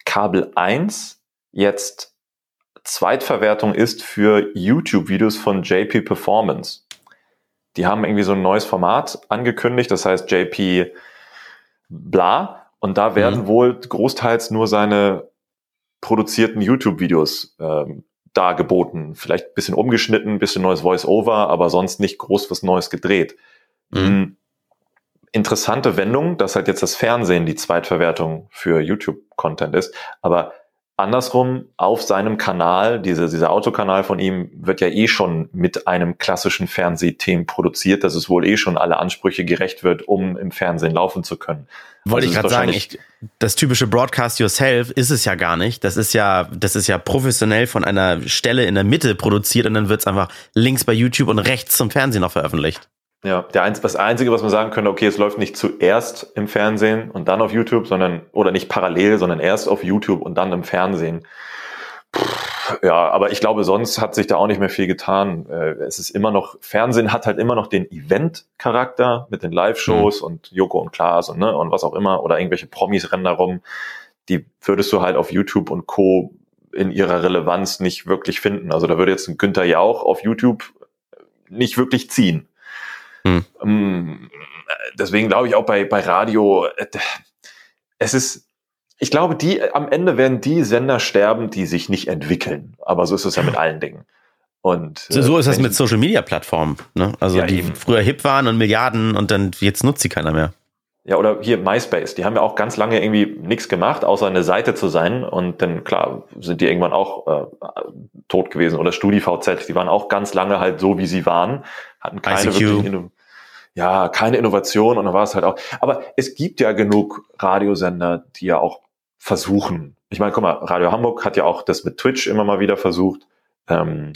Kabel 1 jetzt Zweitverwertung ist für YouTube-Videos von JP Performance. Die haben irgendwie so ein neues Format angekündigt, das heißt JP bla, und da werden Mhm. wohl großteils nur seine produzierten YouTube-Videos ähm, dargeboten. Vielleicht ein bisschen umgeschnitten, ein bisschen neues Voice-Over, aber sonst nicht groß was Neues gedreht. Mhm. Mhm. Interessante Wendung, dass halt jetzt das Fernsehen die Zweitverwertung für YouTube-Content ist. Aber andersrum, auf seinem Kanal, diese, dieser Autokanal von ihm, wird ja eh schon mit einem klassischen Fernsehthemen produziert, dass es wohl eh schon alle Ansprüche gerecht wird, um im Fernsehen laufen zu können. Wollte Also ich es gerade sagen, ich, das typische Broadcast Yourself ist es ja gar nicht. Das ist ja, das ist ja professionell von einer Stelle in der Mitte produziert und dann wird's einfach links bei YouTube und rechts zum Fernsehen noch veröffentlicht. Ja, der eins, das Einzige, was man sagen könnte, okay, es läuft nicht zuerst im Fernsehen und dann auf YouTube, sondern, oder nicht parallel, sondern erst auf YouTube und dann im Fernsehen. Pff, ja, aber ich glaube, sonst hat sich da auch nicht mehr viel getan. Äh, Es ist immer noch, Fernsehen hat halt immer noch den Event-Charakter mit den Live-Shows und Joko und Klaas und, ne, und was auch immer, oder irgendwelche Promis rennen da rum. Die würdest du halt auf YouTube und Co. in ihrer Relevanz nicht wirklich finden. Also da würde jetzt ein Günther Jauch auf YouTube nicht wirklich ziehen. Hm. Ähm, Deswegen glaube ich auch bei, bei Radio, äh, es ist, ich glaube, die, am Ende werden die Sender sterben, die sich nicht entwickeln. Aber so ist es ja mit allen Dingen. Und, So, äh, so ist das mit Social Media Plattformen. Ne? Also Ja, die eben. früher hip waren und Milliarden und dann jetzt nutzt sie keiner mehr. Ja, oder hier MySpace, die haben ja auch ganz lange irgendwie nichts gemacht, außer eine Seite zu sein. Und dann, klar, sind die irgendwann auch äh, tot gewesen. Oder StudiVZ, die waren auch ganz lange halt so, wie sie waren, hatten keine ICQ. wirklich Inno ja, keine Innovation und dann war es halt auch. Aber es gibt ja genug Radiosender, die ja auch versuchen. Ich meine, guck mal, Radio Hamburg hat ja auch das mit Twitch immer mal wieder versucht. Ähm,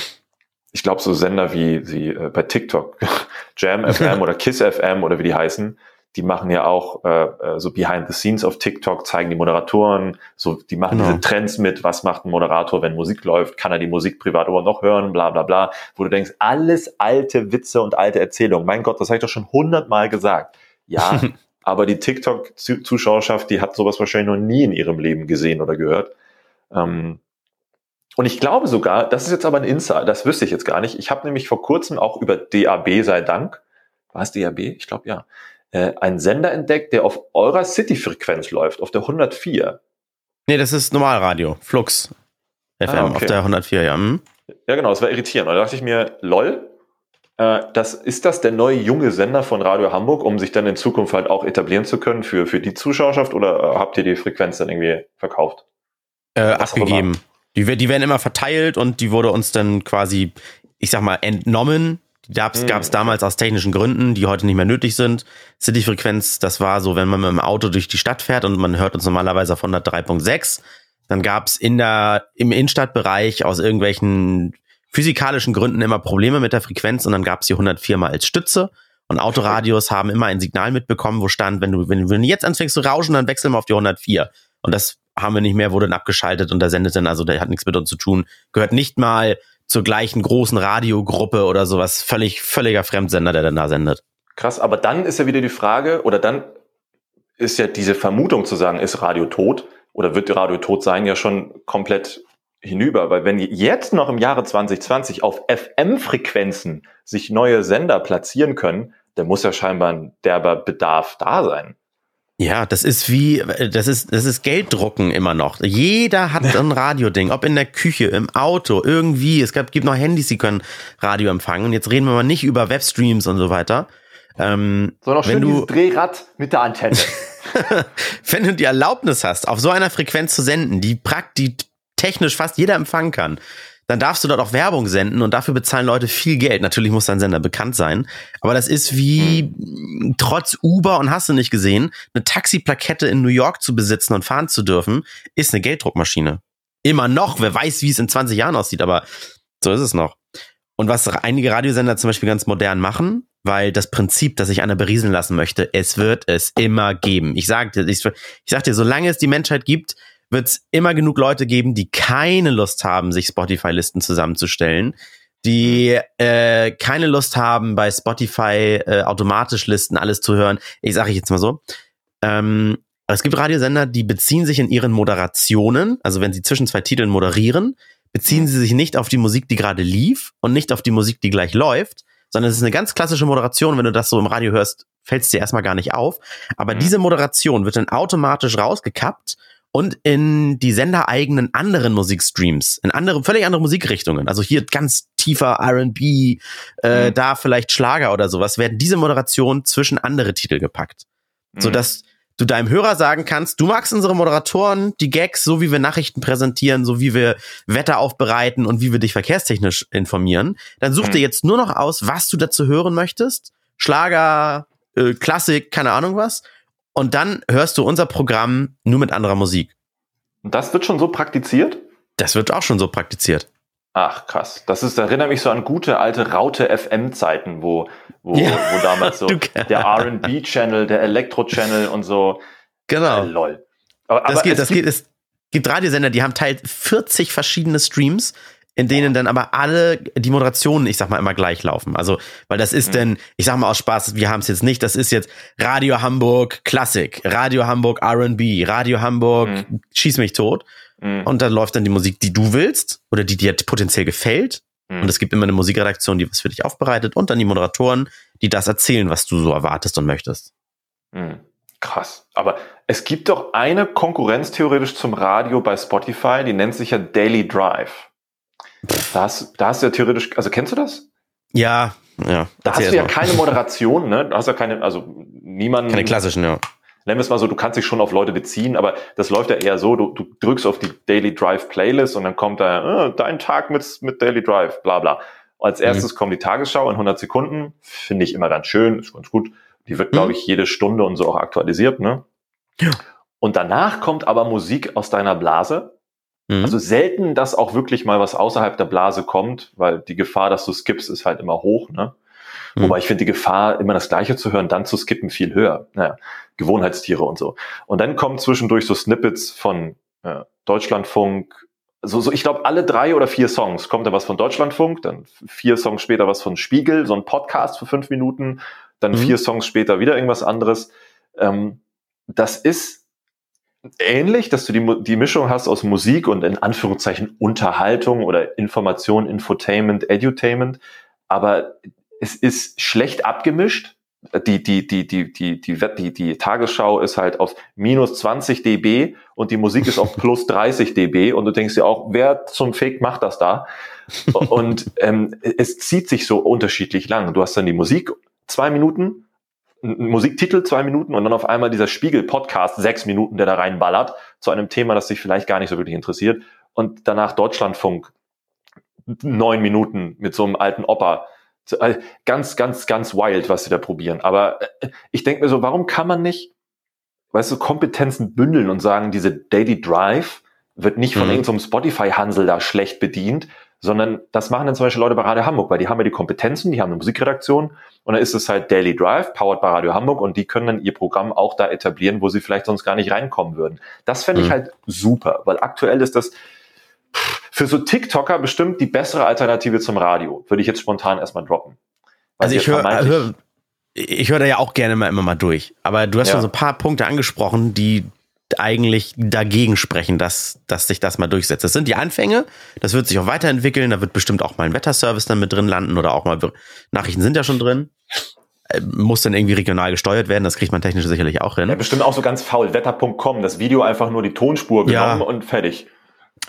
ich glaube, so Sender wie, wie äh, bei TikTok, Jam FM oder Kiss FM oder wie die heißen, die machen ja auch äh, äh, so Behind the Scenes auf TikTok, zeigen die Moderatoren, so die machen Genau. diese Trends mit, was macht ein Moderator, wenn Musik läuft, kann er die Musik privat überhaupt noch hören, bla bla bla, wo du denkst, alles alte Witze und alte Erzählungen. Mein Gott, das habe ich doch schon hundertmal gesagt. Ja, aber die TikTok-Zuschauerschaft, die hat sowas wahrscheinlich noch nie in ihrem Leben gesehen oder gehört. Ähm, und ich glaube sogar, das ist jetzt aber ein Insider, das wüsste ich jetzt gar nicht. Ich habe nämlich vor kurzem auch über DAB sei Dank, war es DAB? Ich glaube ja, äh, einen Sender entdeckt, der auf eurer City-Frequenz läuft, auf der 104. Nee, das ist Normalradio, Flux FM Ah, okay. auf der 104, ja. Hm? Ja, genau, das war irritierend. Und da dachte ich mir, lol, äh, das, ist das der neue junge Sender von Radio Hamburg, um sich dann in Zukunft halt auch etablieren zu können für, für die Zuschauerschaft oder äh, habt ihr die Frequenz dann irgendwie verkauft? Äh, abgegeben. Die, die werden immer verteilt und die wurde uns dann quasi, ich sag mal, entnommen. Die gab's, Hm, gab's damals aus technischen Gründen, die heute nicht mehr nötig sind. City-Frequenz, das war so, wenn man mit dem Auto durch die Stadt fährt und man hört uns normalerweise auf 103.6, dann gab's in der, im Innenstadtbereich aus irgendwelchen physikalischen Gründen immer Probleme mit der Frequenz und dann gab's die 104 mal als Stütze. Und Autoradios haben immer ein Signal mitbekommen, wo stand, wenn du, wenn, wenn du jetzt anfängst zu rauschen, dann wechseln wir auf die 104. Und das haben wir nicht mehr, wurde dann abgeschaltet und der sendet dann, also der hat nichts mit uns zu tun, gehört nicht mal zur gleichen großen Radiogruppe oder sowas, völlig, völliger Fremdsender, der dann da sendet. Krass, aber dann ist ja wieder die Frage, oder dann ist ja diese Vermutung zu sagen, ist Radio tot oder wird Radio tot sein, ja schon komplett hinüber. Weil wenn jetzt noch im Jahre 2020 auf FM-Frequenzen sich neue Sender platzieren können, dann muss ja scheinbar ein derber Bedarf da sein. Ja, das ist wie, das ist, das ist Gelddrucken immer noch. Jeder hat ein Radioding, ob in der Küche, im Auto, irgendwie. Es gab, gibt noch Handys, die können Radio empfangen. Und jetzt reden wir mal nicht über Webstreams und so weiter. Ähm, So noch wenn du, Drehrad mit der Antenne. wenn du die Erlaubnis hast, auf so einer Frequenz zu senden, die praktisch technisch fast jeder empfangen kann, dann darfst du dort auch Werbung senden und dafür bezahlen Leute viel Geld. Natürlich muss dein Sender bekannt sein, aber das ist wie trotz Uber und hast du nicht gesehen, eine Taxiplakette in New York zu besitzen und fahren zu dürfen, ist eine Gelddruckmaschine. Immer noch, wer weiß, wie es in 20 Jahren aussieht, aber so ist es noch. Und was einige Radiosender zum Beispiel ganz modern machen, weil das Prinzip, das sich einer berieseln lassen möchte, es wird es immer geben. Ich sag dir, ich, ich sag dir, solange es die Menschheit gibt, wird es immer genug Leute geben, die keine Lust haben, sich Spotify-Listen zusammenzustellen, die äh, keine Lust haben, bei Spotify äh, automatisch Listen alles zu hören. Ich sage jetzt mal so. Ähm, es gibt Radiosender, die beziehen sich in ihren Moderationen, also wenn sie zwischen zwei Titeln moderieren, beziehen sie sich nicht auf die Musik, die gerade lief und nicht auf die Musik, die gleich läuft, sondern es ist eine ganz klassische Moderation. Wenn du das so im Radio hörst, fällt es dir erstmal gar nicht auf. Aber Mhm. diese Moderation wird dann automatisch rausgekappt und in die sendereigenen anderen Musikstreams, in andere, völlig andere Musikrichtungen, also hier ganz tiefer R&B, äh, Mhm. da vielleicht Schlager oder sowas, werden diese Moderationen zwischen andere Titel gepackt Mhm. so dass du deinem Hörer sagen kannst, du magst unsere Moderatoren, die Gags, so wie wir Nachrichten präsentieren, so wie wir Wetter aufbereiten und wie wir dich verkehrstechnisch informieren. Dann such Mhm. dir jetzt nur noch aus, was du dazu hören möchtest. Schlager, äh, Klassik, keine Ahnung was. Und dann hörst du unser Programm nur mit anderer Musik. Und das wird schon so praktiziert? Das wird auch schon so praktiziert. Ach, krass. Das ist, erinnert mich so an gute alte Raute FM-Zeiten, wo, wo, Ja. wo damals so der RB-Channel, der Elektro-Channel und so. Genau. Äh, lol. Aber, Das aber geht, es das gibt- geht. Es gibt Radiosender, die haben teilt 40 verschiedene Streams, in denen dann aber alle die Moderationen, ich sag mal, immer gleich laufen. Also, weil das ist Mhm. denn, ich sag mal aus Spaß, wir haben es jetzt nicht, das ist jetzt Radio Hamburg Klassik, Radio Hamburg R&B, Radio Hamburg Mhm. Schieß mich tot. Mhm. Und dann läuft dann die Musik, die du willst oder die dir potenziell gefällt. Mhm. Und es gibt immer eine Musikredaktion, die was für dich aufbereitet und dann die Moderatoren, die das erzählen, was du so erwartest und möchtest. Hm, Krass. Aber es gibt doch eine Konkurrenz theoretisch zum Radio bei Spotify, die nennt sich ja Daily Drive. Da hast, da hast du ja theoretisch, also kennst du das? Ja, ja. Da hast du ja mal. keine Moderation, ne? Da hast du ja keine, also niemanden. keine klassischen, ja. nennen wir es mal so, du kannst dich schon auf Leute beziehen, aber das läuft ja eher so, du, du drückst auf die Daily Drive Playlist und dann kommt da, äh, dein Tag mit, mit Daily Drive, bla bla. Als erstes kommt die Tagesschau in 100 Sekunden, finde ich immer ganz schön, ist ganz gut. Die wird, glaube Mhm. ich, jede Stunde und so auch aktualisiert, ne? Ja. Und danach kommt aber Musik aus deiner Blase. Mhm. Also selten, dass auch wirklich mal was außerhalb der Blase kommt, weil die Gefahr, dass du skippst, ist halt immer hoch, ne? Mhm. Wobei ich finde die Gefahr, immer das Gleiche zu hören, dann zu skippen, viel höher. Naja, Gewohnheitstiere und so. Und dann kommen zwischendurch so Snippets von äh, Deutschlandfunk. So, so, ich glaube, alle drei oder vier Songs kommt da was von Deutschlandfunk, dann vier Songs später was von Spiegel, so ein Podcast für fünf Minuten, dann Mhm. vier Songs später wieder irgendwas anderes. Ähm, das ist ähnlich, dass du die, die Mischung hast aus Musik und in Anführungszeichen Unterhaltung oder Information, Infotainment, Edutainment, aber es ist schlecht abgemischt. Die, die, die, die, die, die, die, die Tagesschau ist halt auf minus 20 dB und die Musik ist auf plus 30 dB und du denkst dir auch, wer zum Fake macht das da? Und ähm, es zieht sich so unterschiedlich lang. Du hast dann die Musik zwei Minuten, Musiktitel zwei Minuten und dann auf einmal dieser Spiegel-Podcast sechs Minuten, der da reinballert zu einem Thema, das dich vielleicht gar nicht so wirklich interessiert. Und danach Deutschlandfunk neun Minuten mit so einem alten Opa. Äh, ganz, ganz, ganz wild, was sie da probieren. Aber äh, ich denke mir so, warum kann man nicht, weißt du, Kompetenzen bündeln und sagen, diese Daily Drive wird nicht von mhm. irgendeinem Spotify-Hansel da schlecht bedient, sondern das machen dann zum Beispiel Leute bei Radio Hamburg, weil die haben ja die Kompetenzen, die haben eine Musikredaktion und dann ist es halt Daily Drive, powered by Radio Hamburg und die können dann ihr Programm auch da etablieren, wo sie vielleicht sonst gar nicht reinkommen würden. Das fände ich mhm. halt super, weil aktuell ist das für so TikToker bestimmt die bessere Alternative zum Radio, würde ich jetzt spontan erstmal droppen. Also ich höre hör, ich höre da ja auch gerne mal immer mal durch, aber du hast ja. schon so ein paar Punkte angesprochen, die eigentlich dagegen sprechen, dass, dass sich das mal durchsetzt. Das sind die Anfänge, das wird sich auch weiterentwickeln, da wird bestimmt auch mal ein Wetterservice dann mit drin landen oder auch mal Nachrichten sind ja schon drin. Äh, muss dann irgendwie regional gesteuert werden, das kriegt man technisch sicherlich auch hin. Ja, bestimmt auch so ganz faul, wetter.com, das Video einfach nur die Tonspur genommen ja. und fertig.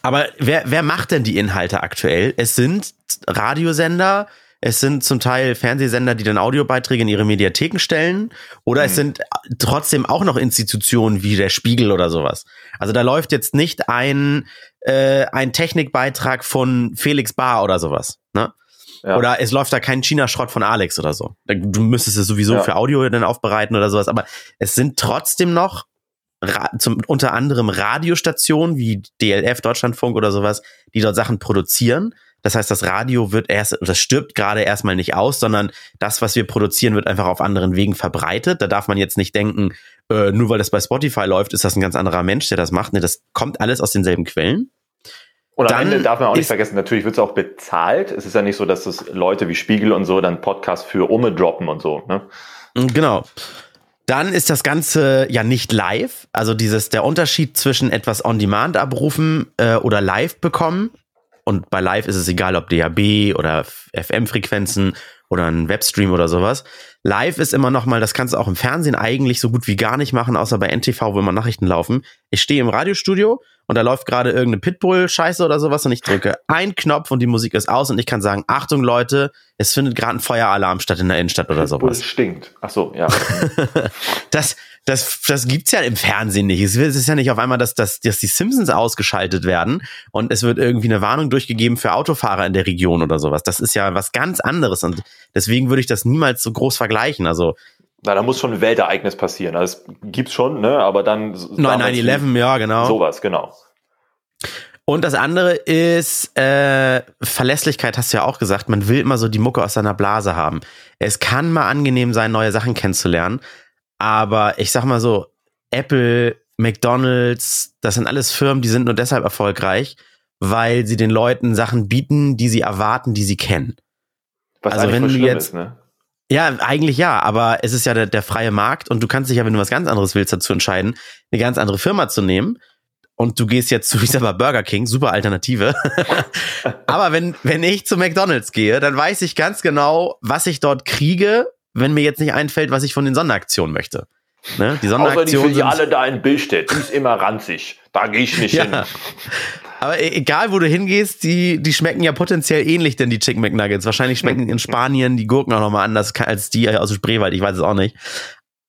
Aber wer, wer macht denn die Inhalte aktuell? Es sind Radiosender, es sind zum Teil Fernsehsender, die dann Audiobeiträge in ihre Mediatheken stellen. Oder mhm. es sind trotzdem auch noch Institutionen wie der Spiegel oder sowas. Also da läuft jetzt nicht ein, äh, ein Technikbeitrag von Felix Bar oder sowas. Ne? Ja. Oder es läuft da kein China-Schrott von Alex oder so. Du müsstest es sowieso ja. für Audio dann aufbereiten oder sowas. Aber es sind trotzdem noch zum, unter anderem Radiostationen wie DLF, Deutschlandfunk oder sowas, die dort Sachen produzieren. Das heißt, das Radio wird erst, das stirbt gerade erstmal nicht aus, sondern das, was wir produzieren, wird einfach auf anderen Wegen verbreitet. Da darf man jetzt nicht denken, äh, nur weil das bei Spotify läuft, ist das ein ganz anderer Mensch, der das macht. Nee, das kommt alles aus denselben Quellen. Und am Ende darf man auch nicht vergessen, natürlich wird es auch bezahlt. Es ist ja nicht so, dass das Leute wie Spiegel und so dann Podcasts für Umme droppen und so. Ne? Genau. Dann ist das Ganze ja nicht live. Also dieses der Unterschied zwischen etwas on Demand abrufen äh, oder live bekommen. Und bei live ist es egal, ob DAB oder FM-Frequenzen oder ein Webstream oder sowas. Live ist immer noch mal, das kannst du auch im Fernsehen eigentlich so gut wie gar nicht machen, außer bei NTV, wo immer Nachrichten laufen. Ich stehe im Radiostudio und da läuft gerade irgendeine Pitbull-Scheiße oder sowas und ich drücke einen Knopf und die Musik ist aus und ich kann sagen, Achtung Leute, es findet gerade ein Feueralarm statt in der Innenstadt oder Pitbull sowas. stinkt. Ach so, ja. das, das, das gibt's ja im Fernsehen nicht. Es ist ja nicht auf einmal, dass, dass, dass die Simpsons ausgeschaltet werden und es wird irgendwie eine Warnung durchgegeben für Autofahrer in der Region oder sowas. Das ist ja was ganz anderes und deswegen würde ich das niemals so groß vergleichen. Also na, da muss schon ein Weltereignis passieren. Also, das gibt's schon, ne? Aber dann. 9-11, ja, genau. Sowas, genau. Und das andere ist äh, Verlässlichkeit, hast du ja auch gesagt. Man will immer so die Mucke aus seiner Blase haben. Es kann mal angenehm sein, neue Sachen kennenzulernen. Aber ich sag mal so, Apple, McDonalds, das sind alles Firmen, die sind nur deshalb erfolgreich, weil sie den Leuten Sachen bieten, die sie erwarten, die sie kennen. Was also wenn du jetzt, ist, ne? Ja, eigentlich ja, aber es ist ja der, der freie Markt und du kannst dich ja, wenn du was ganz anderes willst, dazu entscheiden, eine ganz andere Firma zu nehmen. Und du gehst jetzt zu, ich sag mal, Burger King, super Alternative. aber wenn, wenn ich zu McDonalds gehe, dann weiß ich ganz genau, was ich dort kriege, wenn mir jetzt nicht einfällt, was ich von den Sonderaktionen möchte. Ne? Die Sonderaktionen. Außer die Filiale da in Billstedt, die ist immer ranzig. Da gehe ich nicht ja. hin. Aber e-, egal, wo du hingehst, die, die schmecken ja potenziell ähnlich, denn die Chicken McNuggets. Wahrscheinlich schmecken in Spanien die Gurken auch nochmal anders als die aus dem Spreewald. Ich weiß es auch nicht.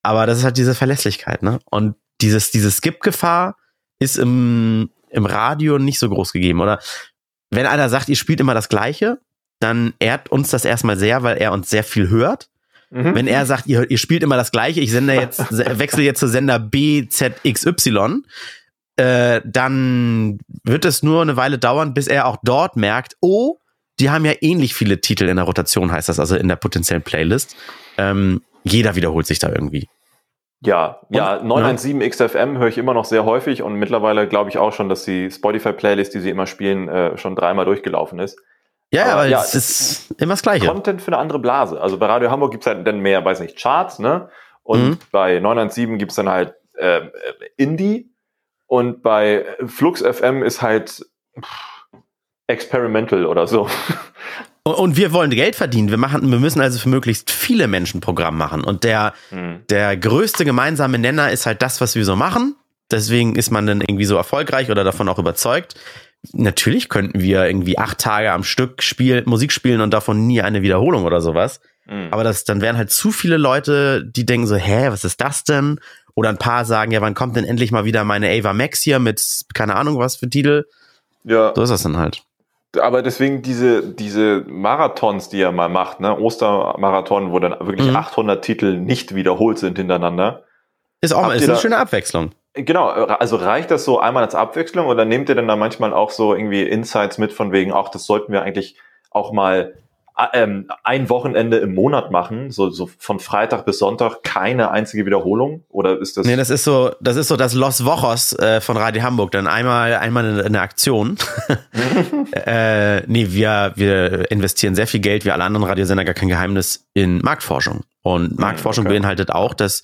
Aber das ist halt diese Verlässlichkeit, ne? Und dieses, diese Skip-Gefahr ist im, im Radio nicht so groß gegeben, oder? Wenn einer sagt, ihr spielt immer das Gleiche, dann ehrt uns das erstmal sehr, weil er uns sehr viel hört. Mhm. Wenn er sagt, ihr, ihr spielt immer das Gleiche, ich sende jetzt, wechsle jetzt zu Sender BZXY, äh, dann wird es nur eine Weile dauern, bis er auch dort merkt, oh, die haben ja ähnlich viele Titel in der Rotation, heißt das, also in der potenziellen Playlist. Ähm, jeder wiederholt sich da irgendwie. Ja, ja, 917 ja. XFM höre ich immer noch sehr häufig und mittlerweile glaube ich auch schon, dass die Spotify-Playlist, die sie immer spielen, äh, schon dreimal durchgelaufen ist. Ja, aber, aber ja, es ist immer das Gleiche. Content für eine andere Blase. Also bei Radio Hamburg gibt es halt dann mehr, weiß nicht, Charts, ne? Und Mhm. bei 917 gibt's dann halt äh, äh, Indie und bei Flux FM ist halt pff, Experimental oder so. Und, und wir wollen Geld verdienen. Wir machen, wir müssen also für möglichst viele Menschen Programm machen. Und der, Hm. der größte gemeinsame Nenner ist halt das, was wir so machen. Deswegen ist man dann irgendwie so erfolgreich oder davon auch überzeugt. Natürlich könnten wir irgendwie acht Tage am Stück Spiel, Musik spielen und davon nie eine Wiederholung oder sowas. Hm. Aber das, dann wären halt zu viele Leute, die denken so, hä, was ist das denn? Oder ein paar sagen, ja, wann kommt denn endlich mal wieder meine Ava Max hier mit keine Ahnung was für Titel? ja, So ist das dann halt. aber deswegen diese, diese Marathons, die er mal macht, ne, Ostermarathon, wo dann wirklich Mhm. 800 Titel nicht wiederholt sind hintereinander. Ist auch mal, ist eine da- schöne Abwechslung. Genau, also reicht das so einmal als Abwechslung oder nehmt ihr denn da manchmal auch so irgendwie Insights mit von wegen, auch das sollten wir eigentlich auch mal äh, ähm, ein Wochenende im Monat machen, so, so von Freitag bis Sonntag keine einzige Wiederholung? Oder ist das? Nee, das ist so, das ist so das Los Wochos äh, von Radio Hamburg. Dann einmal, einmal eine, eine Aktion. äh, nee, wir, wir investieren sehr viel Geld, wie alle anderen Radiosender, gar kein Geheimnis, in Marktforschung. Und Marktforschung okay. beinhaltet auch, dass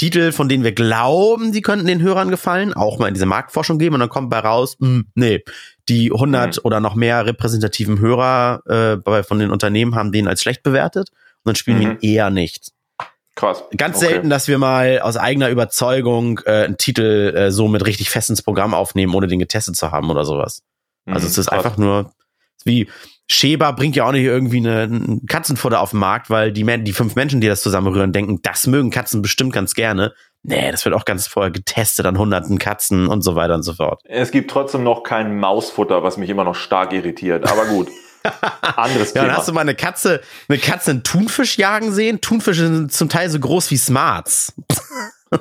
Titel, von denen wir glauben, die könnten den Hörern gefallen, auch mal in diese Marktforschung geben und dann kommt bei raus, mh, nee, die 100 oder noch mehr repräsentativen Hörer äh, bei, von den Unternehmen haben den als schlecht bewertet und dann spielen wir Mhm. ihn eher nicht. Krass. Ganz Okay. selten, dass wir mal aus eigener Überzeugung äh, einen Titel äh, so mit richtig fest ins Programm aufnehmen, ohne den getestet zu haben oder sowas. Also Mhm, es ist krass. einfach nur wie Schäber bringt ja auch nicht irgendwie eine, ein Katzenfutter auf den Markt, weil die, die fünf Menschen, die das zusammenrühren, denken, das mögen Katzen bestimmt ganz gerne. Nee, das wird auch ganz vorher getestet an hunderten Katzen und so weiter und so fort. Es gibt trotzdem noch kein Mausfutter, was mich immer noch stark irritiert. Aber gut. Anderes Ja, dann Thema. hast du mal eine Katze, eine Katze einen Thunfisch jagen sehen. Thunfische sind zum Teil so groß wie Smarts.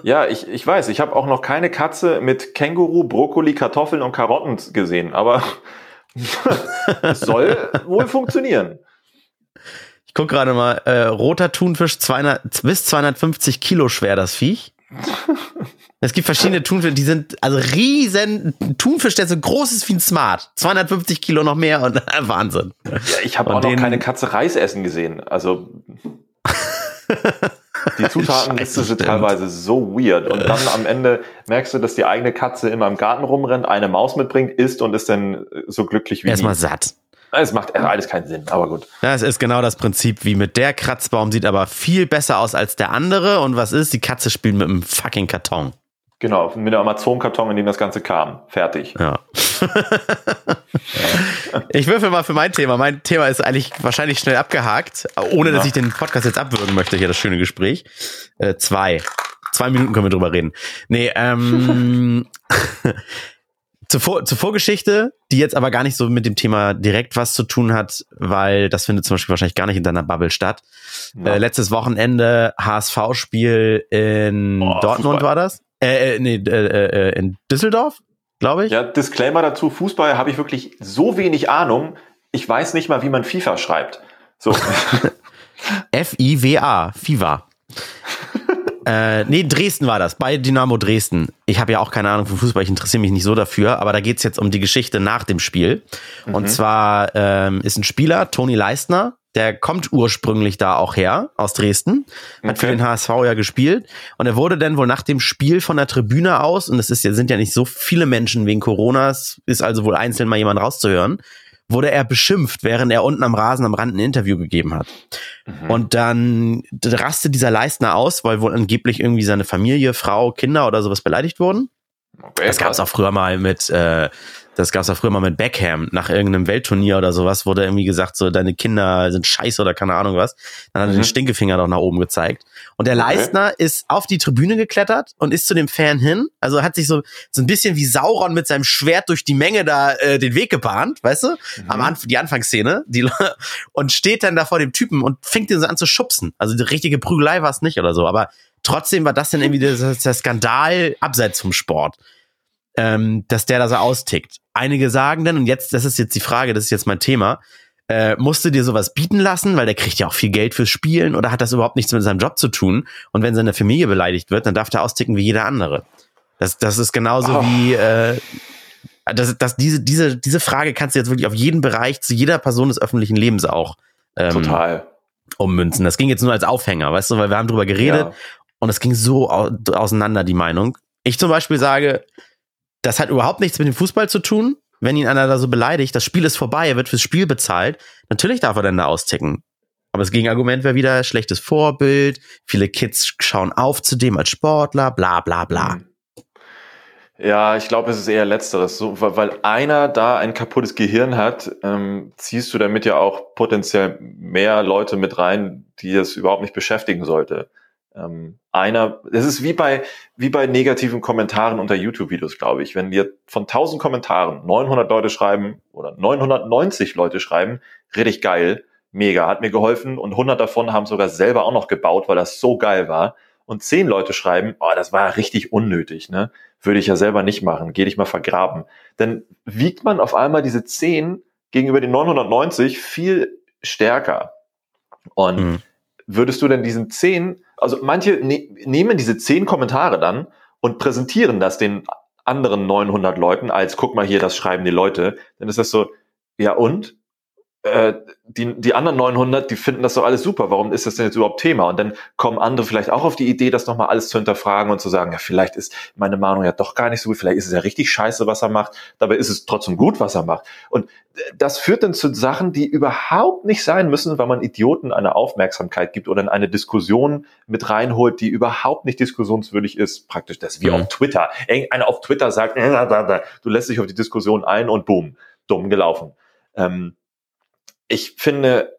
Ja, ich, ich weiß, ich habe auch noch keine Katze mit Känguru, Brokkoli, Kartoffeln und Karotten gesehen, aber soll wohl funktionieren. Ich guck gerade mal, äh, roter Thunfisch, 200, bis 250 Kilo schwer, das Viech. Es gibt verschiedene Thunfische, die sind also riesen Thunfisch, der so groß ist wie ein Smart. 250 Kilo noch mehr und Wahnsinn. Ja, ich habe auch noch keine Katze Reis essen gesehen. Also die Zutatenliste sind stimmt. teilweise so weird. Und dann am Ende merkst du, dass die eigene Katze immer im Garten rumrennt, eine Maus mitbringt, isst und ist dann so glücklich wie Erstmal satt. Es macht alles keinen Sinn, aber gut. Das ist genau das Prinzip, wie mit der Kratzbaum sieht aber viel besser aus als der andere. Und was ist? Die Katze spielt mit einem fucking Karton. Genau, mit dem Amazon-Karton, in dem das Ganze kam. Fertig. Ja. ich würfel mal für mein Thema. Mein Thema ist eigentlich wahrscheinlich schnell abgehakt, ohne dass Ja. ich den Podcast jetzt abwürgen möchte, hier das schöne Gespräch. Äh, zwei. Zwei Minuten können wir drüber reden. Nee, ähm, zur, Vor zur Vorgeschichte, die jetzt aber gar nicht so mit dem Thema direkt was zu tun hat, weil das findet zum Beispiel wahrscheinlich gar nicht in deiner Bubble statt. Ja. Äh, letztes Wochenende HSV-Spiel in Oh, Dortmund Fußball. war das? Äh, äh, nee, äh, äh, in Düsseldorf, glaube ich. Ja, Disclaimer dazu, Fußball habe ich wirklich so wenig Ahnung. Ich weiß nicht mal, wie man FIFA schreibt. So. F-I-W-A, FIFA. äh, nee, Dresden war das, bei Dynamo Dresden. Ich habe ja auch keine Ahnung von Fußball, ich interessiere mich nicht so dafür, aber da geht's jetzt um die Geschichte nach dem Spiel. Und zwar ähm, ist ein Spieler, Toni Leistner, der kommt ursprünglich da auch her, aus Dresden, hat für Okay. den HSV ja gespielt. Und er wurde dann wohl nach dem Spiel von der Tribüne aus, und es ist, ja- sind ja nicht so viele Menschen wegen Coronas, ist also wohl einzeln mal jemand rauszuhören, wurde er beschimpft, während er unten am Rasen am Rand ein Interview gegeben hat. Und dann rastet dieser Leistner aus, weil wohl angeblich irgendwie seine Familie, Frau, Kinder oder sowas beleidigt wurden. Okay, Das gab es auch früher mal mit, äh, das gab es auch früher mal mit Beckham nach irgendeinem Weltturnier oder sowas, wurde irgendwie gesagt, so deine Kinder sind scheiße oder keine Ahnung was. Dann hat er Mhm. den Stinkefinger doch nach oben gezeigt. Und der Okay. Leistner ist auf die Tribüne geklettert und ist zu dem Fan hin. Also hat sich so so ein bisschen wie Sauron mit seinem Schwert durch die Menge da äh, den Weg gebahnt, weißt du? Am Anf die Anfangsszene, die und steht dann da vor dem Typen und fängt ihn so an zu schubsen. Also die richtige Prügelei war es nicht oder so, aber trotzdem war das dann irgendwie der, der Skandal abseits vom Sport ähm, dass der da so austickt. Einige sagen dann, und jetzt, das ist jetzt die Frage, das ist jetzt mein Thema, äh, musst du dir sowas bieten lassen, weil der kriegt ja auch viel Geld fürs Spielen oder hat das überhaupt nichts mit seinem Job zu tun? Und wenn seine Familie beleidigt wird, dann darf der austicken wie jeder andere. Das, das ist genauso Oh. wie, äh, das, das, diese, diese, diese Frage kannst du jetzt wirklich auf jeden Bereich zu jeder Person des öffentlichen Lebens auch ähm, Total. ummünzen. Das ging jetzt nur als Aufhänger, weißt du, weil wir haben drüber geredet Ja. Und es ging so auseinander, die Meinung. Ich zum Beispiel sage, das hat überhaupt nichts mit dem Fußball zu tun. Wenn ihn einer da so beleidigt, das Spiel ist vorbei, er wird fürs Spiel bezahlt. Natürlich darf er dann da austicken. Aber das Gegenargument wäre wieder schlechtes Vorbild. Viele Kids schauen auf zu dem als Sportler, bla bla bla. Mhm. Ja, ich glaube, es ist eher letzteres. So, weil einer da ein kaputtes Gehirn hat, ähm, ziehst du damit ja auch potenziell mehr Leute mit rein, die das überhaupt nicht beschäftigen sollte. Ähm, einer, es ist wie bei, wie bei negativen Kommentaren unter YouTube-Videos, glaube ich. Wenn dir von 1000 Kommentaren 900 Leute schreiben oder 990 Leute schreiben, richtig geil, mega, hat mir geholfen und 100 davon haben sogar selber auch noch gebaut, weil das so geil war. Und 10 Leute schreiben, oh, das war richtig unnötig, ne? Würde ich ja selber nicht machen, geh dich mal vergraben. Dann wiegt man auf einmal diese 10 gegenüber den 990 viel stärker. Und mhm. würdest du denn diesen 10 also manche ne nehmen diese zehn Kommentare dann und präsentieren das den anderen 900 Leuten als, guck mal hier, das schreiben die Leute. Dann ist das so, ja und? Äh, die, die anderen 900, die finden das doch alles super. Warum ist das denn jetzt überhaupt Thema? Und dann kommen andere vielleicht auch auf die Idee, das nochmal alles zu hinterfragen und zu sagen, ja, vielleicht ist meine Meinung ja doch gar nicht so gut, vielleicht ist es ja richtig scheiße, was er macht, dabei ist es trotzdem gut, was er macht. Und das führt dann zu Sachen, die überhaupt nicht sein müssen, weil man Idioten eine Aufmerksamkeit gibt oder in eine Diskussion mit reinholt, die überhaupt nicht diskussionswürdig ist. Praktisch das wie mhm. auf Twitter. Einer auf Twitter sagt, du lässt dich auf die Diskussion ein und boom, dumm gelaufen. Ähm, ich finde,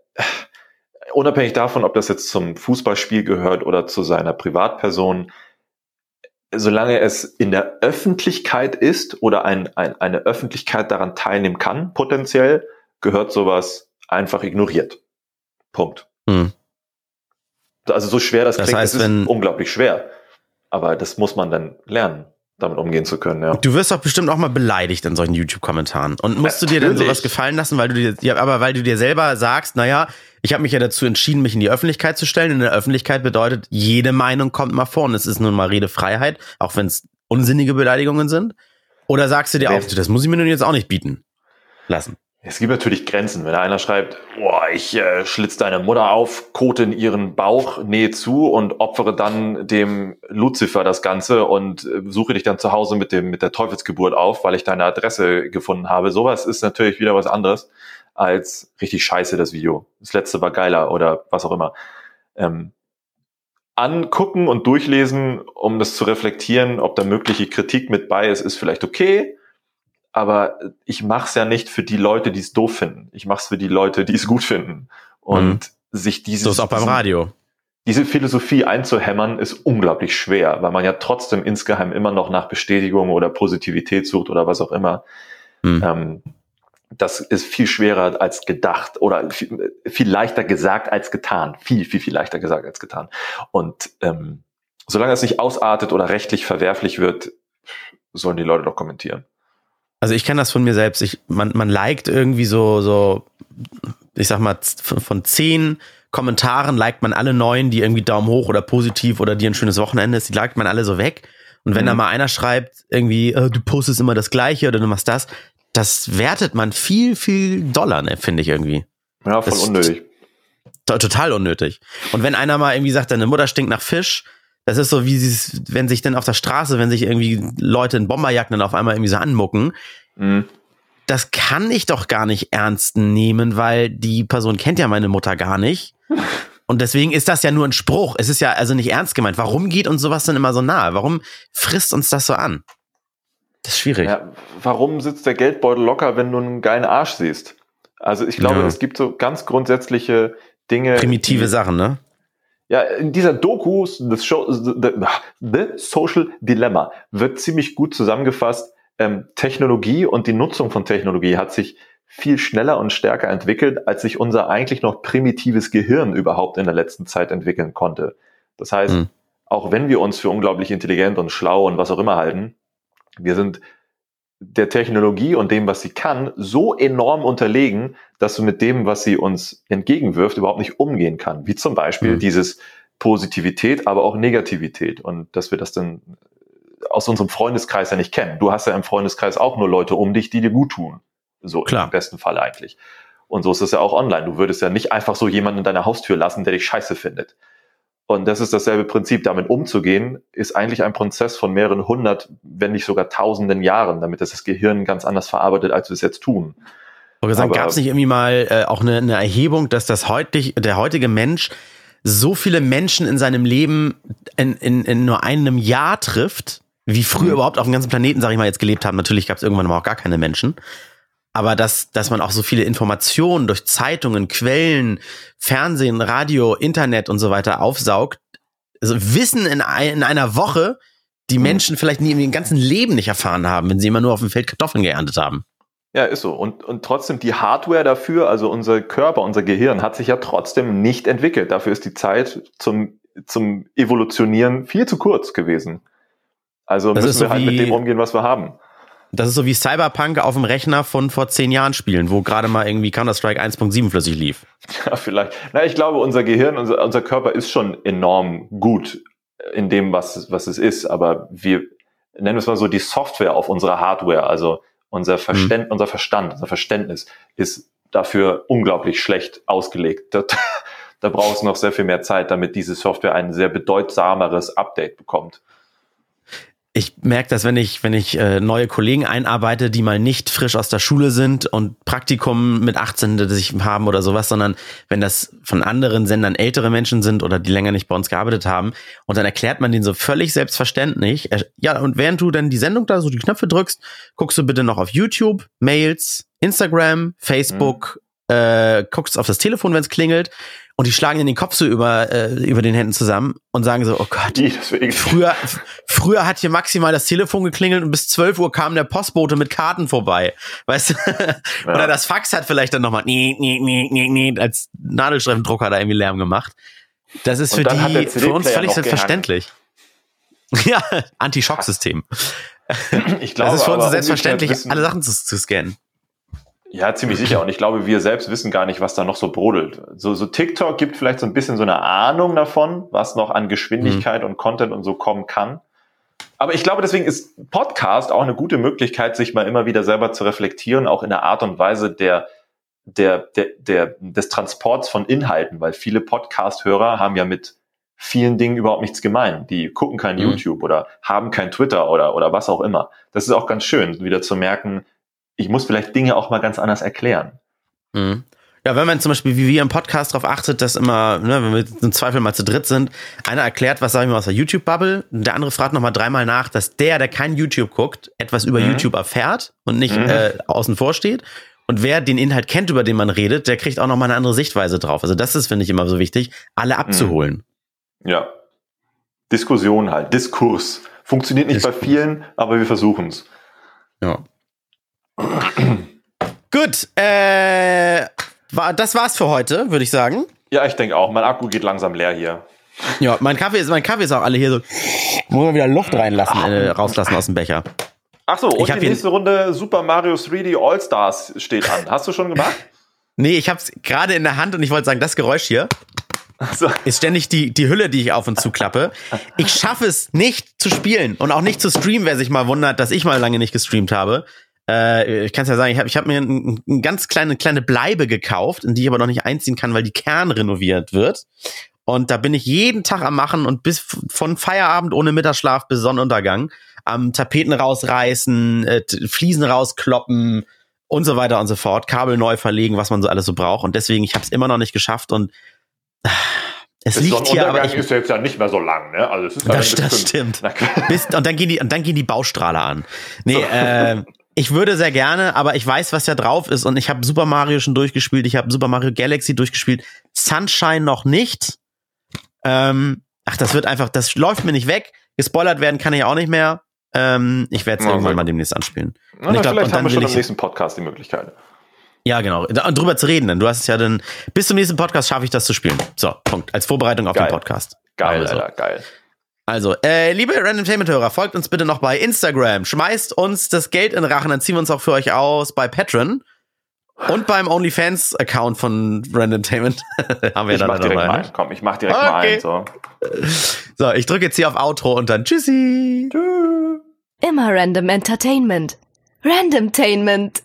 unabhängig davon, ob das jetzt zum Fußballspiel gehört oder zu seiner Privatperson, solange es in der Öffentlichkeit ist oder ein, ein, eine Öffentlichkeit daran teilnehmen kann, potenziell, gehört sowas einfach ignoriert. Punkt. Hm. Also so schwer das, das klingt, heißt, es ist unglaublich schwer. Aber das muss man dann lernen damit umgehen zu können, ja. Du wirst doch bestimmt auch mal beleidigt in solchen YouTube-Kommentaren. Und musst Natürlich. du dir dann sowas gefallen lassen, weil du dir, ja, aber weil du dir selber sagst, naja, ich habe mich ja dazu entschieden, mich in die Öffentlichkeit zu stellen. In der Öffentlichkeit bedeutet, jede Meinung kommt mal vor und es ist nun mal Redefreiheit, auch wenn es unsinnige Beleidigungen sind. Oder sagst du dir auch, das muss ich mir nun jetzt auch nicht bieten lassen? Es gibt natürlich Grenzen. Wenn einer schreibt, boah, ich äh, schlitz deine Mutter auf, kote in ihren Bauch, nähe zu und opfere dann dem Luzifer das Ganze und äh, suche dich dann zu Hause mit dem mit der Teufelsgeburt auf, weil ich deine Adresse gefunden habe. Sowas ist natürlich wieder was anderes als richtig scheiße das Video. Das letzte war geiler oder was auch immer. Ähm, angucken und durchlesen, um das zu reflektieren, ob da mögliche Kritik mit bei ist, ist vielleicht okay aber ich mache es ja nicht für die Leute, die es doof finden. Ich mache es für die Leute, die es gut finden. Und mhm. sich dieses so ist auch beim Radio. Diese Philosophie einzuhämmern ist unglaublich schwer, weil man ja trotzdem insgeheim immer noch nach Bestätigung oder Positivität sucht oder was auch immer. Mhm. Ähm, das ist viel schwerer als gedacht oder viel, viel, leichter gesagt als getan. Viel, viel, viel leichter gesagt als getan. Und ähm, solange es nicht ausartet oder rechtlich verwerflich wird, sollen die Leute doch kommentieren. Also ich kenne das von mir selbst. Ich, man, man liked irgendwie so, so, ich sag mal, von zehn Kommentaren liked man alle neun, die irgendwie Daumen hoch oder positiv oder dir ein schönes Wochenende ist, die liked man alle so weg. Und wenn mhm. da mal einer schreibt, irgendwie, äh, du postest immer das Gleiche oder du machst das, das wertet man viel, viel doller, ne, finde ich irgendwie. Ja, voll das unnötig. Total unnötig. Und wenn einer mal irgendwie sagt, deine Mutter stinkt nach Fisch, das ist so, wie sie, wenn sich dann auf der Straße, wenn sich irgendwie Leute in Bomberjacken dann auf einmal irgendwie so anmucken. Mhm. Das kann ich doch gar nicht ernst nehmen, weil die Person kennt ja meine Mutter gar nicht. Und deswegen ist das ja nur ein Spruch. Es ist ja also nicht ernst gemeint. Warum geht uns sowas dann immer so nahe? Warum frisst uns das so an? Das ist schwierig. Ja, warum sitzt der Geldbeutel locker, wenn du einen geilen Arsch siehst? Also ich glaube, ja. es gibt so ganz grundsätzliche Dinge. Primitive Sachen, ne? Ja, in dieser Doku, The, Show, the, the Social Dilemma, wird ziemlich gut zusammengefasst. Ähm, Technologie und die Nutzung von Technologie hat sich viel schneller und stärker entwickelt, als sich unser eigentlich noch primitives Gehirn überhaupt in der letzten Zeit entwickeln konnte. Das heißt, mhm. auch wenn wir uns für unglaublich intelligent und schlau und was auch immer halten, wir sind der Technologie und dem, was sie kann, so enorm unterlegen, dass du mit dem, was sie uns entgegenwirft, überhaupt nicht umgehen kann. Wie zum Beispiel mhm. dieses Positivität, aber auch Negativität. Und dass wir das dann aus unserem Freundeskreis ja nicht kennen. Du hast ja im Freundeskreis auch nur Leute um dich, die dir gut tun. So Klar. im besten Fall eigentlich. Und so ist es ja auch online. Du würdest ja nicht einfach so jemanden in deiner Haustür lassen, der dich scheiße findet. Und das ist dasselbe Prinzip. Damit umzugehen, ist eigentlich ein Prozess von mehreren hundert, wenn nicht sogar tausenden Jahren, damit das, das Gehirn ganz anders verarbeitet, als wir es jetzt tun. Gab es nicht irgendwie mal äh, auch eine, eine Erhebung, dass das heutig, der heutige Mensch so viele Menschen in seinem Leben in, in, in nur einem Jahr trifft, wie früher mhm. überhaupt auf dem ganzen Planeten, sag ich mal, jetzt gelebt haben. Natürlich gab es irgendwann mal auch gar keine Menschen. Aber dass, dass man auch so viele Informationen durch Zeitungen, Quellen, Fernsehen, Radio, Internet und so weiter aufsaugt, also Wissen in, ein, in einer Woche, die mhm. Menschen vielleicht nie in ihrem ganzen Leben nicht erfahren haben, wenn sie immer nur auf dem Feld Kartoffeln geerntet haben. Ja, ist so. Und, und trotzdem die Hardware dafür, also unser Körper, unser Gehirn, hat sich ja trotzdem nicht entwickelt. Dafür ist die Zeit zum, zum Evolutionieren viel zu kurz gewesen. Also das müssen so wir halt mit dem umgehen, was wir haben. Das ist so wie Cyberpunk auf dem Rechner von vor zehn Jahren spielen, wo gerade mal irgendwie Counter-Strike 1.7 flüssig lief. Ja, vielleicht. Na, ich glaube, unser Gehirn, unser, unser Körper ist schon enorm gut in dem, was, was es ist. Aber wir nennen es mal so die Software auf unserer Hardware. Also unser Verständ, mhm. unser Verstand, unser Verständnis ist dafür unglaublich schlecht ausgelegt. Da, da braucht es noch sehr viel mehr Zeit, damit diese Software ein sehr bedeutsameres Update bekommt ich merke das, wenn ich, wenn ich äh, neue Kollegen einarbeite, die mal nicht frisch aus der Schule sind und Praktikum mit 18 sich haben oder sowas, sondern wenn das von anderen Sendern ältere Menschen sind oder die länger nicht bei uns gearbeitet haben und dann erklärt man denen so völlig selbstverständlich, äh, ja, und während du dann die Sendung da so die Knöpfe drückst, guckst du bitte noch auf YouTube, Mails, Instagram, Facebook, mhm. Äh, guckst auf das Telefon, wenn es klingelt und die schlagen in den Kopf so über, äh, über den Händen zusammen und sagen so, oh Gott, Deswegen. früher, früher hat hier maximal das Telefon geklingelt und bis 12 Uhr kam der Postbote mit Karten vorbei. Weißt du? Ja. Oder das Fax hat vielleicht dann nochmal nee, nee, nee, nee, nee, als Nadelstreifendrucker da irgendwie Lärm gemacht. Das ist für die, für uns völlig selbstverständlich. ja, Anti-Schock-System. Ich glaube, das ist für uns selbstverständlich, alle Sachen zu, zu scannen. Ja, ziemlich sicher. Und ich glaube, wir selbst wissen gar nicht, was da noch so brodelt. So, so TikTok gibt vielleicht so ein bisschen so eine Ahnung davon, was noch an Geschwindigkeit mhm. und Content und so kommen kann. Aber ich glaube, deswegen ist Podcast auch eine gute Möglichkeit, sich mal immer wieder selber zu reflektieren, auch in der Art und Weise der, der, der, der, des Transports von Inhalten, weil viele Podcast-Hörer haben ja mit vielen Dingen überhaupt nichts gemein. Die gucken kein mhm. YouTube oder haben kein Twitter oder, oder was auch immer. Das ist auch ganz schön, wieder zu merken, ich muss vielleicht Dinge auch mal ganz anders erklären. Mhm. Ja, wenn man zum Beispiel wie wir im Podcast darauf achtet, dass immer, ne, wenn wir im Zweifel mal zu dritt sind, einer erklärt, was sag ich mal aus der YouTube-Bubble, der andere fragt nochmal dreimal nach, dass der, der kein YouTube guckt, etwas über mhm. YouTube erfährt und nicht mhm. äh, außen vor steht. Und wer den Inhalt kennt, über den man redet, der kriegt auch nochmal eine andere Sichtweise drauf. Also das ist, finde ich, immer so wichtig, alle mhm. abzuholen. Ja. Diskussion halt, Diskurs. Funktioniert nicht Diskurs. bei vielen, aber wir versuchen es. Ja. Gut, äh, war, das war's für heute, würde ich sagen. Ja, ich denke auch. Mein Akku geht langsam leer hier. Ja, mein Kaffee ist, mein Kaffee ist auch alle hier so. Muss man wieder Luft reinlassen, äh, rauslassen aus dem Becher. Ach so, und die nächste Runde Super Mario 3D All Stars steht an. Hast du schon gemacht? nee, ich hab's gerade in der Hand und ich wollte sagen, das Geräusch hier so. ist ständig die, die Hülle, die ich auf und zu klappe. Ich schaffe es nicht zu spielen und auch nicht zu streamen, wer sich mal wundert, dass ich mal lange nicht gestreamt habe. Äh, ich kann es ja sagen, ich habe ich hab mir eine ein ganz kleine, kleine Bleibe gekauft, in die ich aber noch nicht einziehen kann, weil die Kern renoviert wird. Und da bin ich jeden Tag am Machen und bis von Feierabend ohne Mittagsschlaf bis Sonnenuntergang am Tapeten rausreißen, äh, Fliesen rauskloppen und so weiter und so fort, Kabel neu verlegen, was man so alles so braucht. Und deswegen, ich habe es immer noch nicht geschafft und äh, es das liegt hier, aber ich, ist jetzt ja nicht mehr so lang, ne? Also es ist das, das stimmt. Bis, und dann gehen die und dann gehen die Baustrahler an. Nee, äh, ich würde sehr gerne, aber ich weiß, was da drauf ist und ich habe Super Mario schon durchgespielt, ich habe Super Mario Galaxy durchgespielt, Sunshine noch nicht. Ähm, ach, das wird einfach, das läuft mir nicht weg. Gespoilert werden kann ich auch nicht mehr. Ähm, ich werde es ja, irgendwann mal demnächst anspielen. Ja, und ich glaub, vielleicht und haben wir schon im nächsten Podcast die Möglichkeit. Ja, genau. Und drüber zu reden, denn du hast es ja dann, bis zum nächsten Podcast schaffe ich das zu spielen. So, Punkt. Als Vorbereitung auf geil. den Podcast. Geil, also. Alter, geil. Also, äh, liebe Randomtainment-Hörer, folgt uns bitte noch bei Instagram. Schmeißt uns das Geld in den Rachen, dann ziehen wir uns auch für euch aus bei Patreon. Und beim OnlyFans-Account von Randomtainment haben wir ich dann mach direkt dabei. Mal ein. Komm, ich mach direkt okay. mal ein. So. so, ich drücke jetzt hier auf Outro und dann tschüssi. Tschüss. Immer Random Entertainment. Randomtainment.